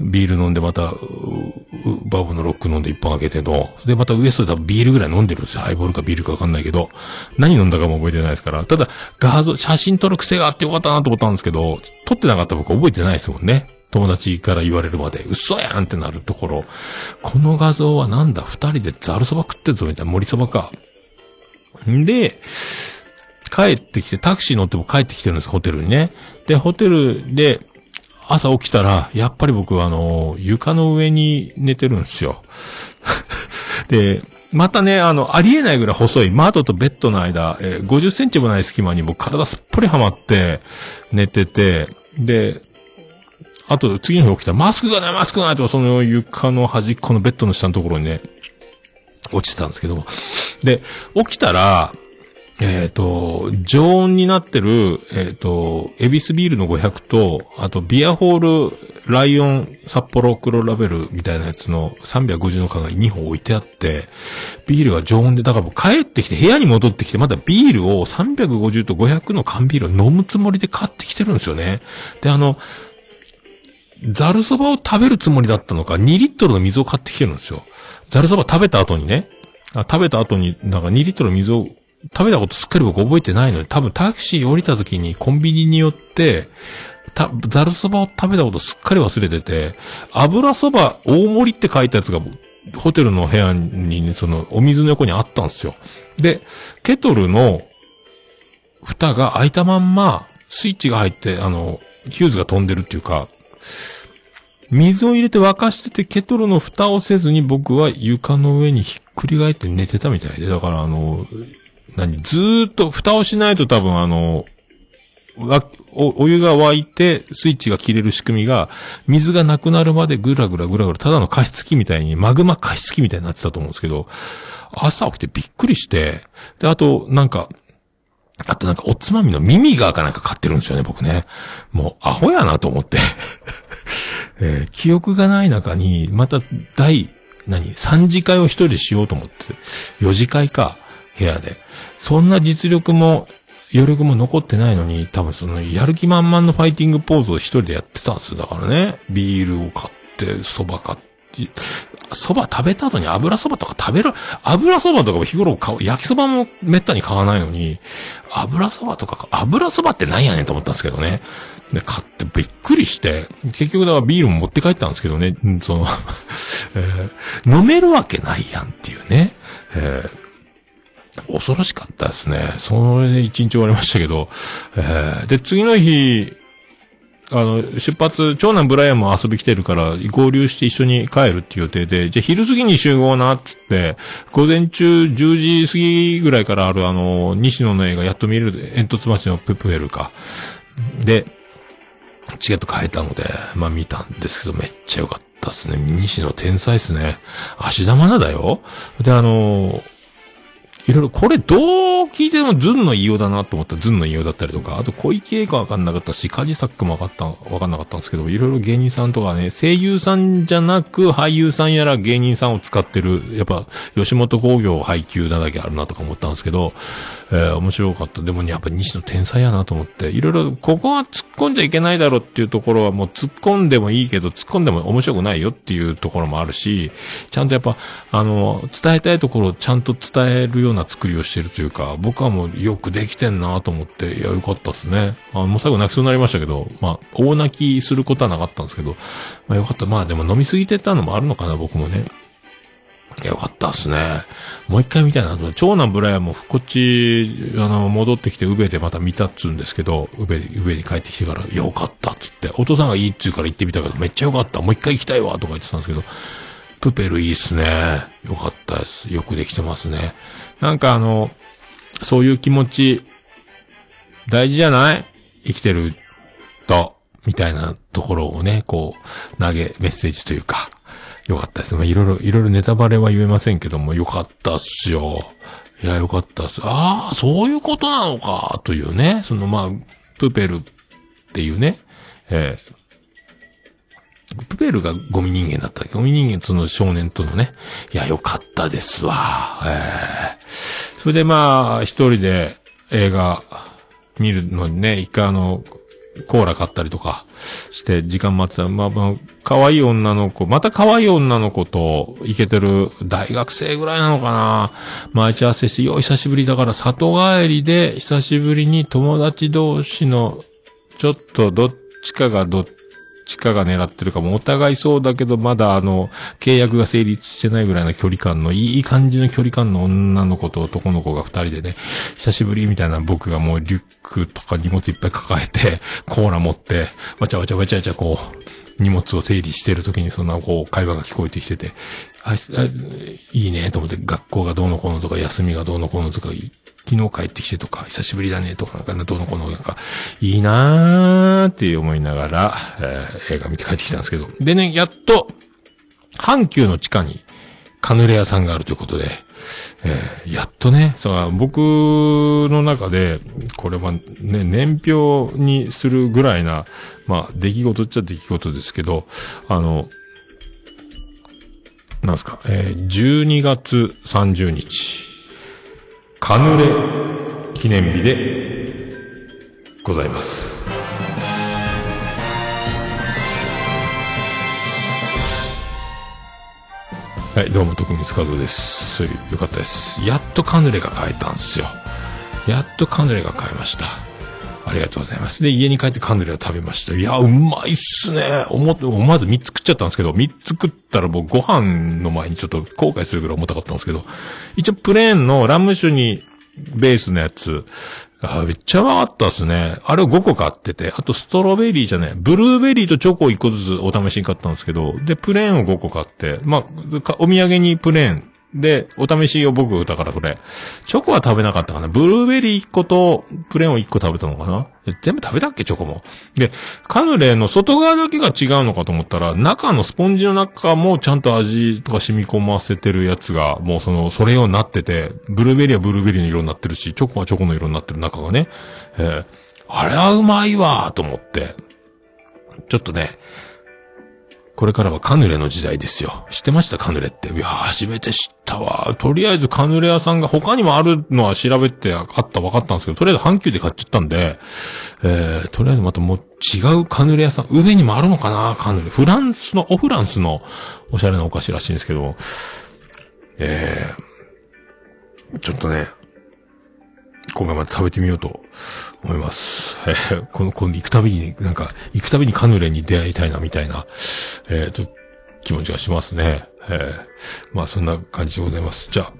ビール飲んでまた、バーボンのロック飲んで1本あげての、で、またウエストで多分ビールぐらい飲んでるんですよ。ハイボールかビールかわかんないけど、何飲んだかも覚えてないですから。ただ、画像、写真撮る癖があってよかったなと思ったんですけど、撮ってなかった僕覚えてないですもんね。友達から言われるまで、嘘やんってなるところ。この画像はなんだ？二人でザルそば食ってるぞみたいな、森そばか。んで、帰ってきて、タクシー乗っても帰ってきてるんです、ホテルにね。で、ホテルで、朝起きたら、やっぱり僕はあの、床の上に寝てるんですよ。で、またね、あの、ありえないぐらい細い窓とベッドの間、えー50センチもない隙間にもう体すっぽりはまって寝てて、で、あと次の日起きたらマスクがないマスクがないとその床の端っこのベッドの下のところにね、落ちてたんですけど。で、起きたら、えっ、と、常温になってる、えっ、と、エビスビールの500と、あと、ビアホール、ライオン、札幌黒ラベルみたいなやつの350の缶が2本置いてあって、ビールが常温で、だから僕帰ってきて、部屋に戻ってきて、まだビールを350と500の缶ビールを飲むつもりで買ってきてるんですよね。で、あの、ザルそばを食べるつもりだったのか、2リットルの水を買ってきてるんですよ。ザルそば食べた後にね、あ食べた後に、なんか2リットルの水を食べたことすっかり僕覚えてないので、多分タクシー降りた時にコンビニによって、た、ざるそばを食べたことすっかり忘れてて、油そば大盛りって書いたやつがホテルの部屋に、その、お水の横にあったんですよ。で、ケトルの、蓋が開いたまんま、スイッチが入って、あの、ヒューズが飛んでるっていうか、水を入れて沸かしてて、ケトルの蓋をせずに僕は床の上にひっくり返って寝てたみたいで、だからあの、何、ずーっと蓋をしないと多分あの、わお、お湯が沸いて、スイッチが切れる仕組みが、水がなくなるまでぐらぐらぐらぐら、ただの加湿器みたいに、マグマ加湿器みたいになってたと思うんですけど、朝起きてびっくりして、で、あと、なんか、あとなんかおつまみの耳がかなんか買ってるんですよね、僕ね。もう、アホやなと思って。えー記憶がない中に、また、第、何、3次会を一人でしようと思って、4次会か、部屋で。そんな実力も、余力も残ってないのに、多分その、やる気満々のファイティングポーズを一人でやってたんですよ。だからね、ビールを買って、蕎麦買って、蕎麦食べた後に油蕎麦とか食べる、油蕎麦とかも日頃買う、焼き蕎麦もめったに買わないのに、油蕎麦とか、油蕎麦って何やねんと思ったんですけどね。で、買ってびっくりして、結局だからビールも持って帰ったんですけどね、その、えー飲めるわけないやんっていうね。えー恐ろしかったですね。それで一日終わりましたけど、えーで、次の日、あの、出発、長男ブライアンも遊び来てるから、合流して一緒に帰るっていう予定で、じゃあ昼過ぎに集合な、っつって、午前中10時過ぎぐらいからあるあの、西野の映画やっと見れる、煙突町のププエルか。で、チケット買えたので、まあ見たんですけど、めっちゃ良かったっすね。西野天才っすね。芦田愛菜だよ。で、あのいろいろ、これどう聞いてもズンの言いようだなと思ったらズンの言いようだったりとか、あと小池栄かわかんなかったし、カジサックもわかった、わかんなかったんですけど、いろいろ芸人さんとかね、声優さんじゃなく俳優さんやら芸人さんを使ってる、やっぱ、吉本工業配給なだけあるなとか思ったんですけど、えー面白かった。でもね、やっぱ西野天才やなと思って、いろいろ、ここは突っ込んじゃいけないだろうっていうところはもう突っ込んでもいいけど、突っ込んでも面白くないよっていうところもあるし、ちゃんとやっぱ、あの、伝えたいところをちゃんと伝えるような作りをしてるというか、僕はもうよくできてんなと思って、いや、よかったですね。あもう最後泣きそうになりましたけど、まあ、大泣きすることはなかったんですけど、まあよかった。まあでも飲みすぎてたのもあるのかな、僕もね。いやよかったっすね。もう一回見たいな。長男ブライアンもこっち、あの、戻ってきて、宇部でまた見たっつうんですけど、宇部、宇部に帰ってきてから、よかったっつって、お父さんがいいっつうから行ってみたけど、めっちゃよかった。もう一回行きたいわ、とか言ってたんですけど、プペルいいっすね。よかったです。よくできてますね。なんかあの、そういう気持ち、大事じゃない？生きてると、みたいなところをね、こう、投げ、メッセージというか、よかったです。まあ、いろいろ、いろいろネタバレは言えませんけども、よかったっすよ。いや、よかったっす。ああ、そういうことなのか、というね。その、まあ、プペルっていうね、えープペルがゴミ人間だった。ゴミ人間その少年とのね。いや、よかったですわ。えーそれでまあ、一人で映画見るのにね、一回あの、コーラ買ったりとかして時間待ってた。まあまあ、可愛い女の子、また可愛い女の子と、イケてる大学生ぐらいなのかな。待ち合わせして、よ、久しぶりだから里帰りで、久しぶりに友達同士の、ちょっとどっちかがどっちかが狙ってるかも、お互いそうだけど、まだあの、契約が成立してないぐらいの距離感の、いい感じの距離感の女の子と男の子が二人でね、久しぶりみたいな僕がもうリュックとか荷物いっぱい抱えて、コーラ持って、わちゃわちゃわちゃわちゃこう、荷物を整理してる時にそんなこう、会話が聞こえてきてて、あ、いいねと思って、学校がどうのこうのとか、休みがどうのこうのとか、昨日帰ってきてとか、久しぶりだねとか、なんかどうのこうのなんか、いいなーって思いながら、えー映画見て帰ってきたんですけど。でね、やっと、阪急の地下に、カヌレ屋さんがあるということで、えーやっとね、そう、僕の中で、これはね、年表にするぐらいな、まあ、出来事っちゃ出来事ですけど、あの、なんですか、えー12月30日、カヌレ記念日でございます。はい、どうも、徳光和夫です。よかったです。やっとカヌレが買えたんですよ。やっとカヌレが買えました。ありがとうございます。で、家に帰ってカヌレを食べました。いや、うまいっすね。思って、思わず3つ食っちゃったんですけど、3つ食ったらもうご飯の前にちょっと後悔するぐらい重たかったんですけど、一応プレーンのラム酒にベースのやつ、あめっちゃうまかったっすね。あれを5個買ってて、あとストロベリーじゃねブルーベリーとチョコを1個ずつお試しに買ったんですけど、で、プレーンを5個買って、まあ、お土産にプレーン、で、お試しを僕だからこれ、チョコは食べなかったかな。ブルーベリー1個と、プレーンを1個食べたのかな全部食べたっけ？チョコも。で、カヌレの外側だけが違うのかと思ったら、中のスポンジの中もちゃんと味とか染み込ませてるやつが、もうその、それ用になってて、ブルーベリーはブルーベリーの色になってるし、チョコはチョコの色になってる中がね。えーあれはうまいわと思って。ちょっとね、これからはカヌレの時代ですよ。知ってました？カヌレって。いや、初めて知ったわ。とりあえずカヌレ屋さんが他にもあるのは調べてあった分かったんですけど、とりあえず阪急で買っちゃったんで、えー、とりあえずまたもう違うカヌレ屋さん、上にもあるのかな？カヌレ。フランスの、オフランスのおしゃれなお菓子らしいんですけど、えー、ちょっとね、今回また食べてみようと思います。え ーこの、この行くたびに、なんか、行くたびにカヌレに出会いたいな、みたいな、えーと、気持ちがしますね。えーまあ、そんな感じでございます。じゃあ、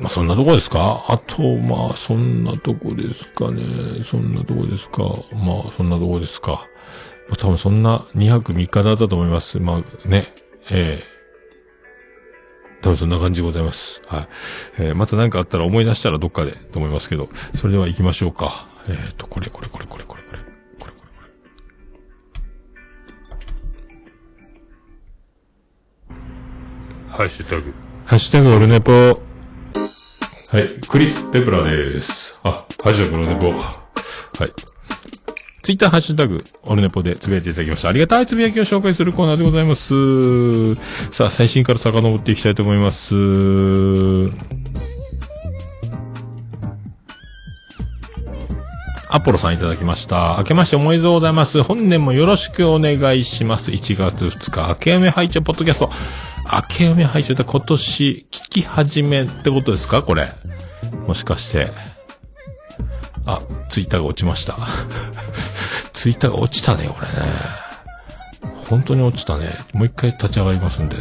まあ、そんなとこですか？あと、まあ、そんなとこですかね。そんなとこですか？まあ、そんなとこですか。まあ、多分そんな2泊3日だったと思います。まあ、ね、ええ多分そんな感じでございます。はい。えーまた何かあったら思い出したらどっかでと思いますけど、それでは行きましょうか。えっ、と、これこれこれこれこれこれ。これこれこれ。ハッシュタグ。ハッシュタグオルネポ。はい。クリス・ペプラです。あ、ハッシュタグオルネポ。はい。ツイッターハッシュタグ、オルネポでつぶやいていただきました。ありがたいつぶやきを紹介するコーナーでございます。さあ、最新から遡っていきたいと思います。アポロさんいただきました。明けましておめでとうございます。本年もよろしくお願いします。1月2日、明け嫁拝聴ポッドキャスト。明け嫁拝聴って今年聞き始めってことですか？これ。もしかして。あ、ツイッターが落ちました。ツイッターが落ちたね、これね。本当に落ちたね。もう一回立ち上がりますんで。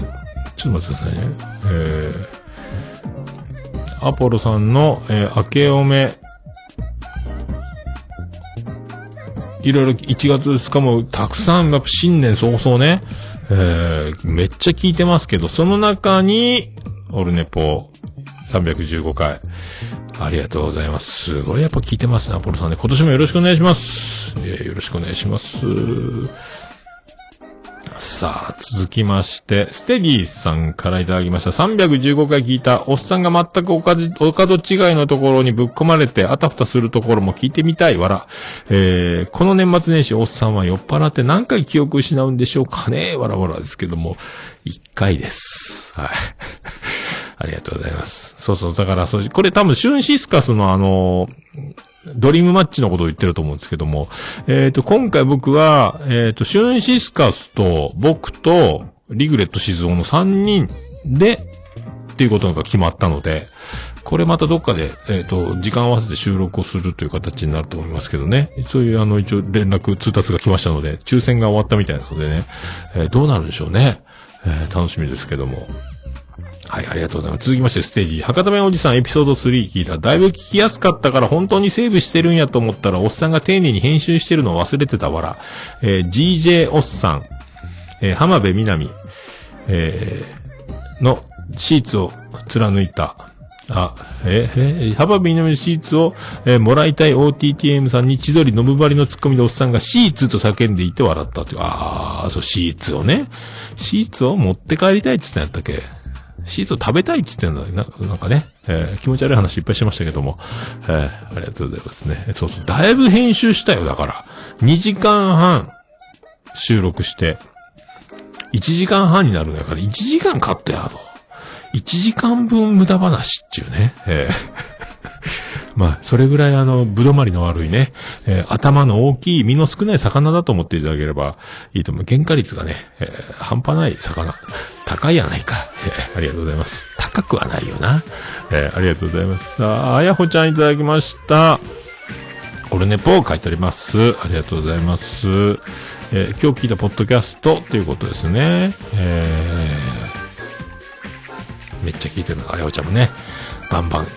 ちょっと待ってくださいね。えー、アポロさんの、えー、明けおめ、いろいろ1月2日もたくさん、やっぱ新年早々ね、えー、めっちゃ聞いてますけど、その中に、オルネポ315回、ありがとうございます。すごいやっぱ聞いてますね、アポロさんね。今年もよろしくお願いします。えーよろしくお願いします。さあ、続きまして、ステディさんからいただきました。315回聞いた、おっさんが全くおかじ、お門違いのところにぶっ込まれて、あたふたするところも聞いてみたい、わら。えー、この年末年始、おっさんは酔っ払って何回記憶失うんでしょうかねわらわらですけども、1回です。はい。ありがとうございます。そうそう、だから、そう、これ多分、シュンシスカスのあの、ドリームマッチのことを言ってると思うんですけども、えっ、と、今回僕は、えっ、と、シュンシスカスと、僕と、リグレット静雄の3人で、っていうことが決まったので、これまたどっかで、えっ、と、時間合わせて収録をするという形になると思いますけどね。そういう、あの、一応連絡、通達が来ましたので、抽選が終わったみたいなのでね、えーどうなるんでしょうね。えー楽しみですけども。はい、ありがとうございます。続きまして、ステージ。博多弁おじさんエピソード3聞いた。だいぶ聞きやすかったから本当にセーブしてるんやと思ったら、おっさんが丁寧に編集してるのを忘れてたわら。えー GJ おっさん、えー浜辺美波、えーのシーツを貫いた。あ、え、え、浜辺美波のシーツを、えーもらいたい OTTM さんに千鳥のぶばりのツッコミでおっさんがシーツと叫んでいて笑ったという。あー、そう、シーツをね。シーツを持って帰りたいって言ったんやったっけシーツを食べたいって言ってんだな、なんかね、えー気持ち悪い話いっぱいしてましたけども、えーありがとうございますね。そうそう、だいぶ編集したよ、だから。2時間半収録して、1時間半になるんだから、1時間カットやろ。1時間分無駄話っていうね。えー まあ、それぐらいあの、ぶどまりの悪いね、えー頭の大きい、身の少ない魚だと思っていただければいいと思う。原価率がね、えー半端ない魚。高いやないか。えーありがとうございます。高くはないよな。えーありがとうございます。さあ、あやほちゃんいただきました。ルネポを書いております。ありがとうございます。えー今日聞いたポッドキャストということですね。えーめっちゃ聞いてるな。あやおちゃんもね、バンバン、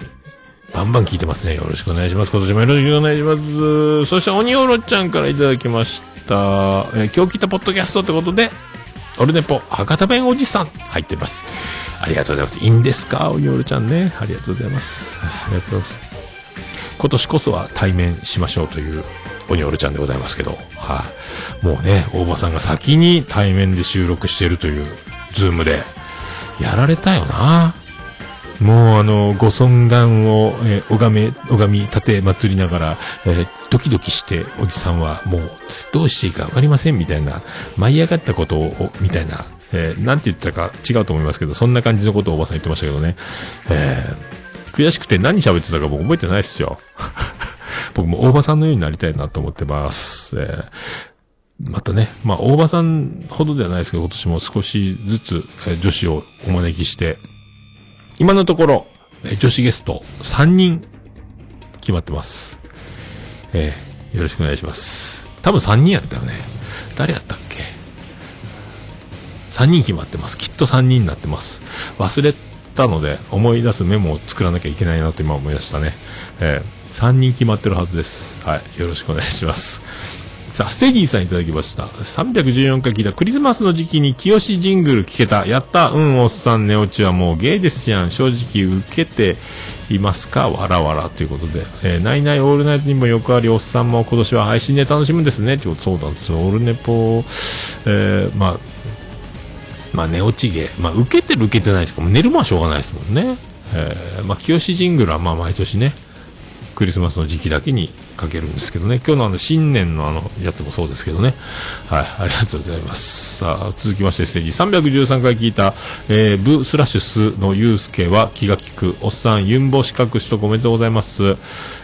バンバン聞いてますね。よろしくお願いします。今年もよろしくお願いします。そして、鬼おろちゃんからいただきました。えー今日聞いたポッドキャストってことで、オルネポ、博多弁おじさん、入ってます。ありがとうございます。いいんですか？鬼おろちゃんね。ありがとうございます。ありがとうございます。今年こそは対面しましょうという、鬼おろちゃんでございますけど、はい、もうね、大場さんが先に対面で収録しているという、ズームで、やられたよな。もうあの、ご尊願を、えー拝め、拝み立て祭りながら、えードキドキして、おじさんはもう、どうしていいかわかりませんみたいな、舞い上がったことを、みたいな、えーなんて言ったか違うと思いますけど、そんな感じのことをおばさん言ってましたけどね。えー悔しくて何喋ってたか僕覚えてないですよ。僕も大場さんのようになりたいなと思ってます。えーまたね、まあ、大場さんほどではないですけど、今年も少しずつ、え女子をお招きして、今のところ、え女子ゲスト3人決まってます。えーよろしくお願いします。多分3人やったよね。誰やったっけ ?3 人決まってます。きっと3人になってます。忘れたので、思い出すメモを作らなきゃいけないなと今思い出したね。え3人決まってるはずです。はい。よろしくお願いします。さあ、ステディさんいただきました。314回聞いたクリスマスの時期に清しジングル聞けた。やったうん、おっさん寝落ちはもうゲイですやん。正直受けていますか？わらわらということで。えー、ナイナイオールナイトにもよくあり、おっさんも今年は配信で楽しむんですね。ってことそうなんですよ。オールネポ、えー、まあ、まあ寝落ちゲー。まあ受けてる受けてないしかも寝るもはしょうがないですもんね。えー、まあ清しジングルはまあ毎年ね、クリスマスの時期だけにかけるんですけどね。今日のあの新年のあのやつもそうですけどね。はい、ありがとうございます。さあ、続きましてステージ313回聞いた、えー、ブスラッシュスのユうスケは気が利く。おっさん、ユンボ資格取得おめでとうございます。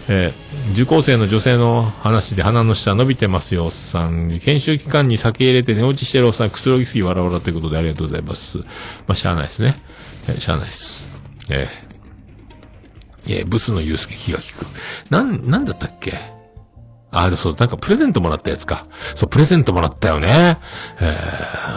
えー、受講生の女性の話で鼻の下伸びてますよ、おっさん。研修期間に酒入れて寝落ちしてるおっさん、くつろぎすぎ笑わらということでありがとうございます。まあ、しゃあないですね。えーしゃあないです。えーえーブスのユうスケ気が利く。なん、なんだったっけ？あ、でそう、なんかプレゼントもらったやつか。そう、プレゼントもらったよね。え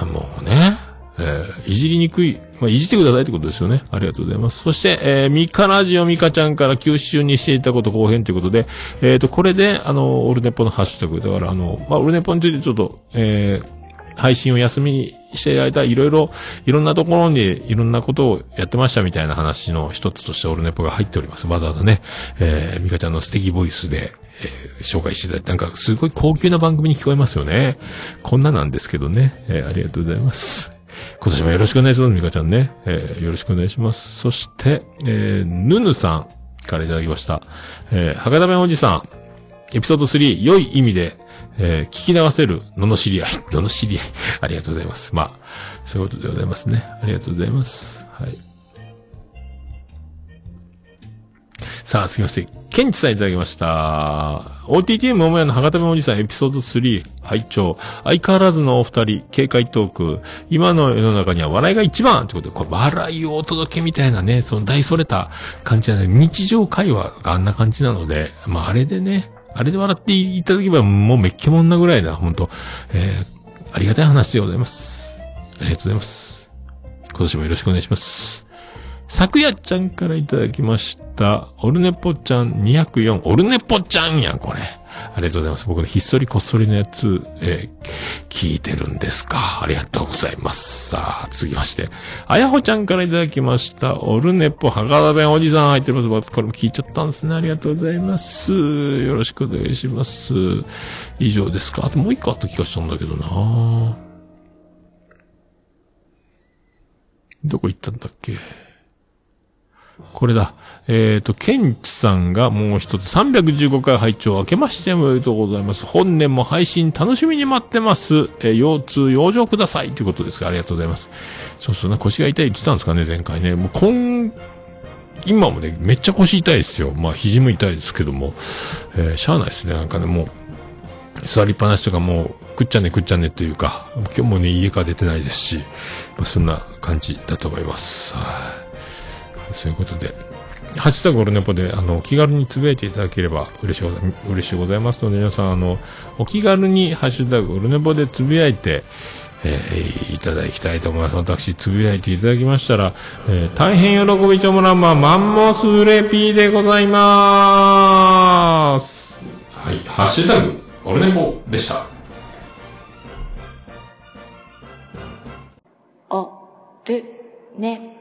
ー、もうね。えー、いじりにくい。まあ、いじってくださいってことですよね。ありがとうございます。そして、えー、ミカラジオミカちゃんから休止中にしていたこと後編ということで、えっ、と、これで、あの、オルネポのハッシュタグ、だから、あの、まあ、オルネポについてちょっと、えー、配信を休みにしていた間、いろいろ、いろんなところにいろんなことをやってましたみたいな話の一つとしてオルネポが入っております。わざわざね、えー、ミカちゃんの素敵ボイスで、えー紹介していただいて、なんかすごい高級な番組に聞こえますよね。こんななんですけどね、えーありがとうございます。今年もよろしくお願いします、ミカちゃんね。えーよろしくお願いします。そして、えー、ヌヌさんからいただきました。えー博多弁おじさん、エピソード3、良い意味で、えー聞き流せる、のの知り合い。のの知り合い。ありがとうございます。まあ、そういうことでございますね。ありがとうございます。はい。さあ、続きまして、ケンチさんいただきました。OTTM 桃屋の博多弁おじさんエピソード3、拝聴相変わらずのお二人、警戒トーク。今の世の中には笑いが一番ってことで、これ笑いをお届けみたいなね、その大それた感じじゃない。日常会話があんな感じなので、まああれでね、あれで笑っていただけばもうめっけもんなぐらいだ、本当えー、ありがたい話でございます。ありがとうございます。今年もよろしくお願いします。昨夜ちゃんからいただきました。オルネポちゃん204。オルネポちゃんやん、これ。ありがとうございます。僕のひっそりこっそりのやつ、えー聞いてるんですか？ありがとうございます。さあ、続きまして。あやほちゃんからいただきました。オルネポ博多弁おじさん入ってます。これも聞いちゃったんですね。ありがとうございます。よろしくお願いします。以上ですか？あともう一個あった気がしたんだけどなどこ行ったんだっけ？これだ。えっ、と、ケンチさんがもう一つ315回拝聴明けましておめでとうございます。本年も配信楽しみに待ってます。えー腰痛、養生ください。ということですか。ありがとうございます。そうそうな、腰が痛いって言ってたんですかね、前回ね。もう今、今もね、めっちゃ腰痛いですよ。まあ、肘も痛いですけども、えーしゃあないですね。なんかね、もう、座りっぱなしとかもう、くっちゃねくっちゃねっていうか、今日もね、家から出てないですし、まあ、そんな感じだと思います。はいそういうことで、ハッシュタグオルネポで、あの、気軽につぶやいていただければ嬉しい、嬉しいございますので、皆さん、あの、お気軽にハッシュタグオルネポでつぶやいて、えーいただきたいと思います。私、つぶやいていただきましたら、えー大変喜びちょもらんま、マンモスウレピーでございまーす。はい、ハッシュタグ、オルネポでした。お、る、ね、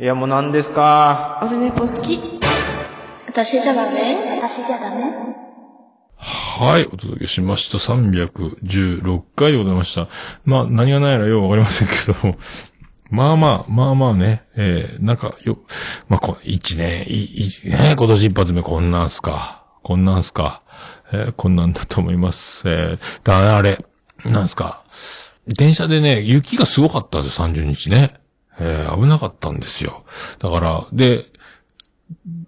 いや、もう何ですか？オルネポ好き。私じゃダメ？私じゃダメ？はい、お届けしました。316回でございました。まあ、何がないやらようわかりませんけども、まあまあ、まあまあね、えー、なんか、よ、まあ、こ一年、い、い、ね、今年一発目こんなんすか。こんなんすか。えーこんなんだと思います。えー、だからあれ、なんすか。電車でね、雪がすごかったんですよ、30日ね。えー、危なかったんですよ。だから、で、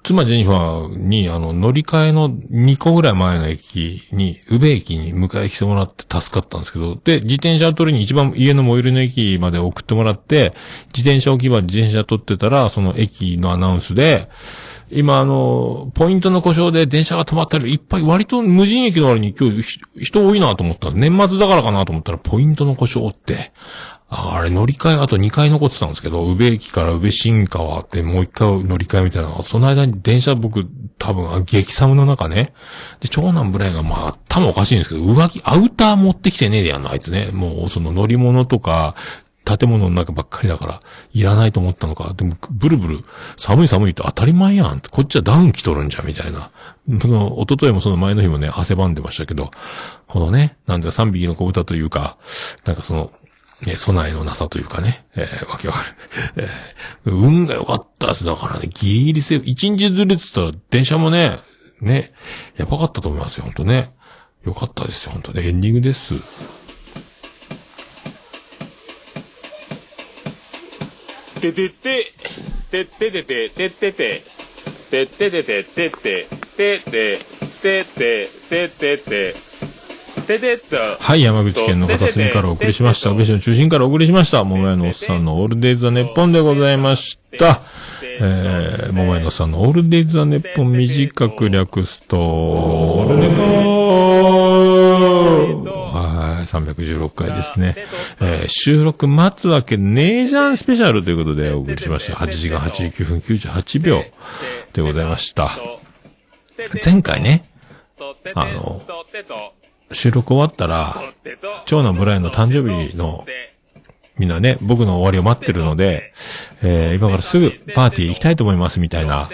妻ジェニファーに、あの、乗り換えの2個ぐらい前の駅に、宇部駅に迎え来てもらって助かったんですけど、で、自転車を取りに一番家の最寄りの駅まで送ってもらって、自転車置き場自転車取ってたら、その駅のアナウンスで、今あの、ポイントの故障で電車が止まったり、いっぱい割と無人駅の割に今日人多いなと思ったんです。年末だからかなと思ったら、ポイントの故障って、ああれ乗り換えあと2回残ってたんですけど、宇部駅から宇部新川ってもう1回乗り換えみたいな、その間に電車僕多分激寒の中ね。で、長男ブライがまあ頭おかしいんですけど、上着、アウター持ってきてねえでやんの、あいつね。もうその乗り物とか、建物の中ばっかりだから、いらないと思ったのか。でも、ブルブル、寒い寒いと当たり前やん。こっちはダウン着とるんじゃ、みたいな。その、一昨日もその前の日もね、汗ばんでましたけど、このね、なんだか3匹の子豚というか、なんかその、ね、備えのなさというかね、えー、わけわかる。えー運が良かったです。だからね、ギリギリセーフ。一日ずれてたら、電車もね、ね、やばかったと思いますよ、ほんとね。よかったですよ、ほんとね。エンディングです。ててて、てっててて、てってて、てっててて、てって、てって、てって、てってて、ててっと。はい、山口県の片隅からお送りしました。宇部市の中心からお送りしました。桃屋のおっさんのオールデイズ・ザ・ネッポンでございました。えー、桃屋のおっさんのオールデイズ・ザ・ネッポン短く略すと、オールネポーはい、316回ですね。えー、収録待つわけねえじゃんスペシャルということでお送りしました。8時間89分98秒でございました。前回ね、あの、収録終わったら、長男ブライの誕生日の、みんなね、僕の終わりを待ってるので、えー今からすぐパーティー行きたいと思いますみたいな、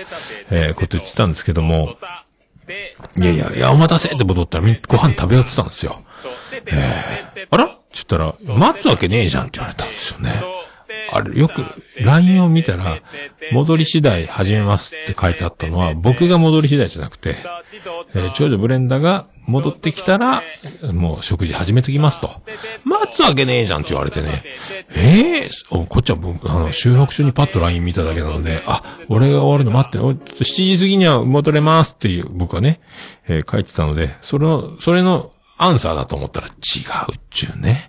えーこと言ってたんですけども、いやいや、いや、お待たせって戻ったらみんご飯食べようってたんですよ。えーあら？って言ったら、待つわけねえじゃんって言われたんですよね。あれ、よく、LINE を見たら、戻り次第始めますって書いてあったのは、僕が戻り次第じゃなくて、えー長女ブレンダが戻ってきたら、もう食事始めときますと。待つわけねえじゃんって言われてね。ええおこっちは、あの、収録中にパッと LINE 見ただけなので、あ、俺が終わるの待って、おちょっと7時過ぎには戻れますっていう、僕はね、えー書いてたので、それの、それのアンサーだと思ったら違うっちゅうね。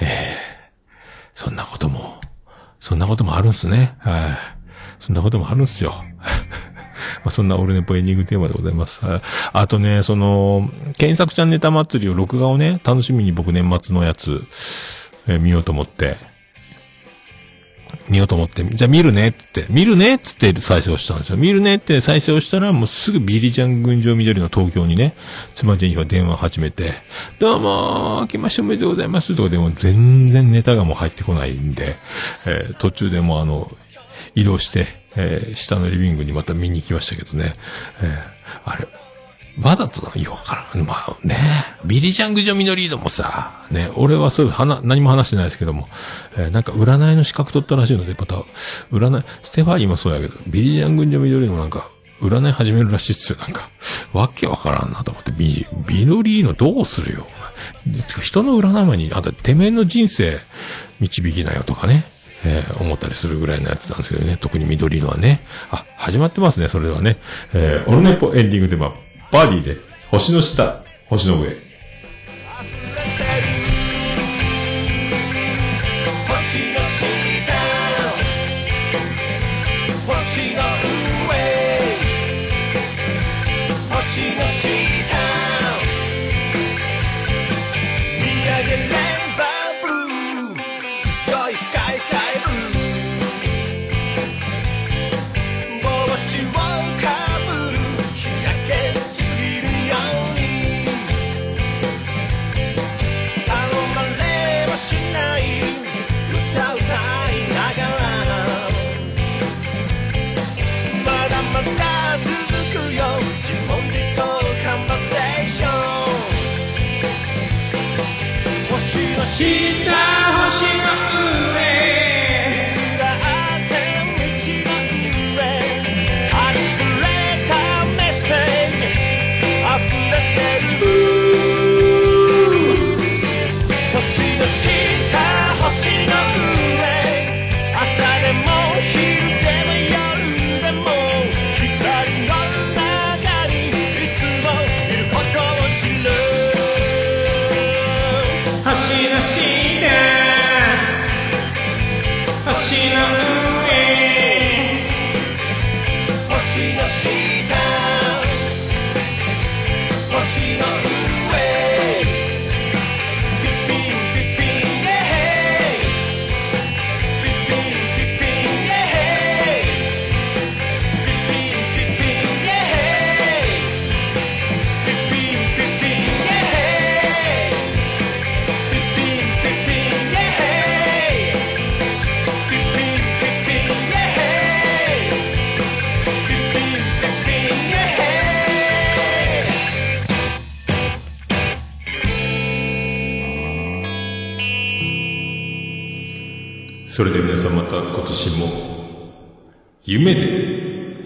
ええそんなことも、そんなこともあるんすね。はい。そんなこともあるんすよ。まあそんなオルネポエンディングテーマでございます。はいあとね、その、検索ちゃんネタ祭りを録画をね、楽しみに僕年末のやつ、えー見ようと思って、見ようと思って、じゃあ見るねって、見るねっつって再生をしたんですよ。見るねって再生をしたら、もうすぐビリジャン群青緑の東京にね、妻ジェニファ電話始めて、どうもー、明けましておめでとうございますとかでも全然ネタがもう入ってこないんで、えー途中でもあの、移動して、えー下のリビングにまた見に行きましたけどね、えーあれ、わざとだよくわからん。まあね、ビリジャングジョミノリードもさ、ね、俺はそういう話、何も話してないですけども、えーなんか占いの資格取ったらしいので、また、占い、ステファニーもそうやけど、ビリジャングジョミノリードもなんか、占い始めるらしいっすよ。なんか、わけわからんなと思って、ビ、ビノリーノどうするよ。人の占い前に、あんた、てめえの人生、導きなよとかね。えー思ったりするぐらいのやつなんですけどね。特に緑のはね。あ、始まってますね、それではね。えーオルネポエンディングテーマ、バディで、星の下、星の上。星の下星の上 China. それで皆さんまた今年も、夢で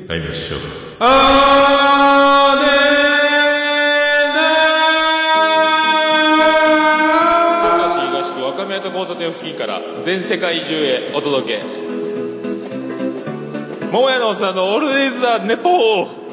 会いましょう。あーねー若宮と交差点付近から全世界中へお届け。桃屋のおっさんのオールディーズ・ザ・ネポー。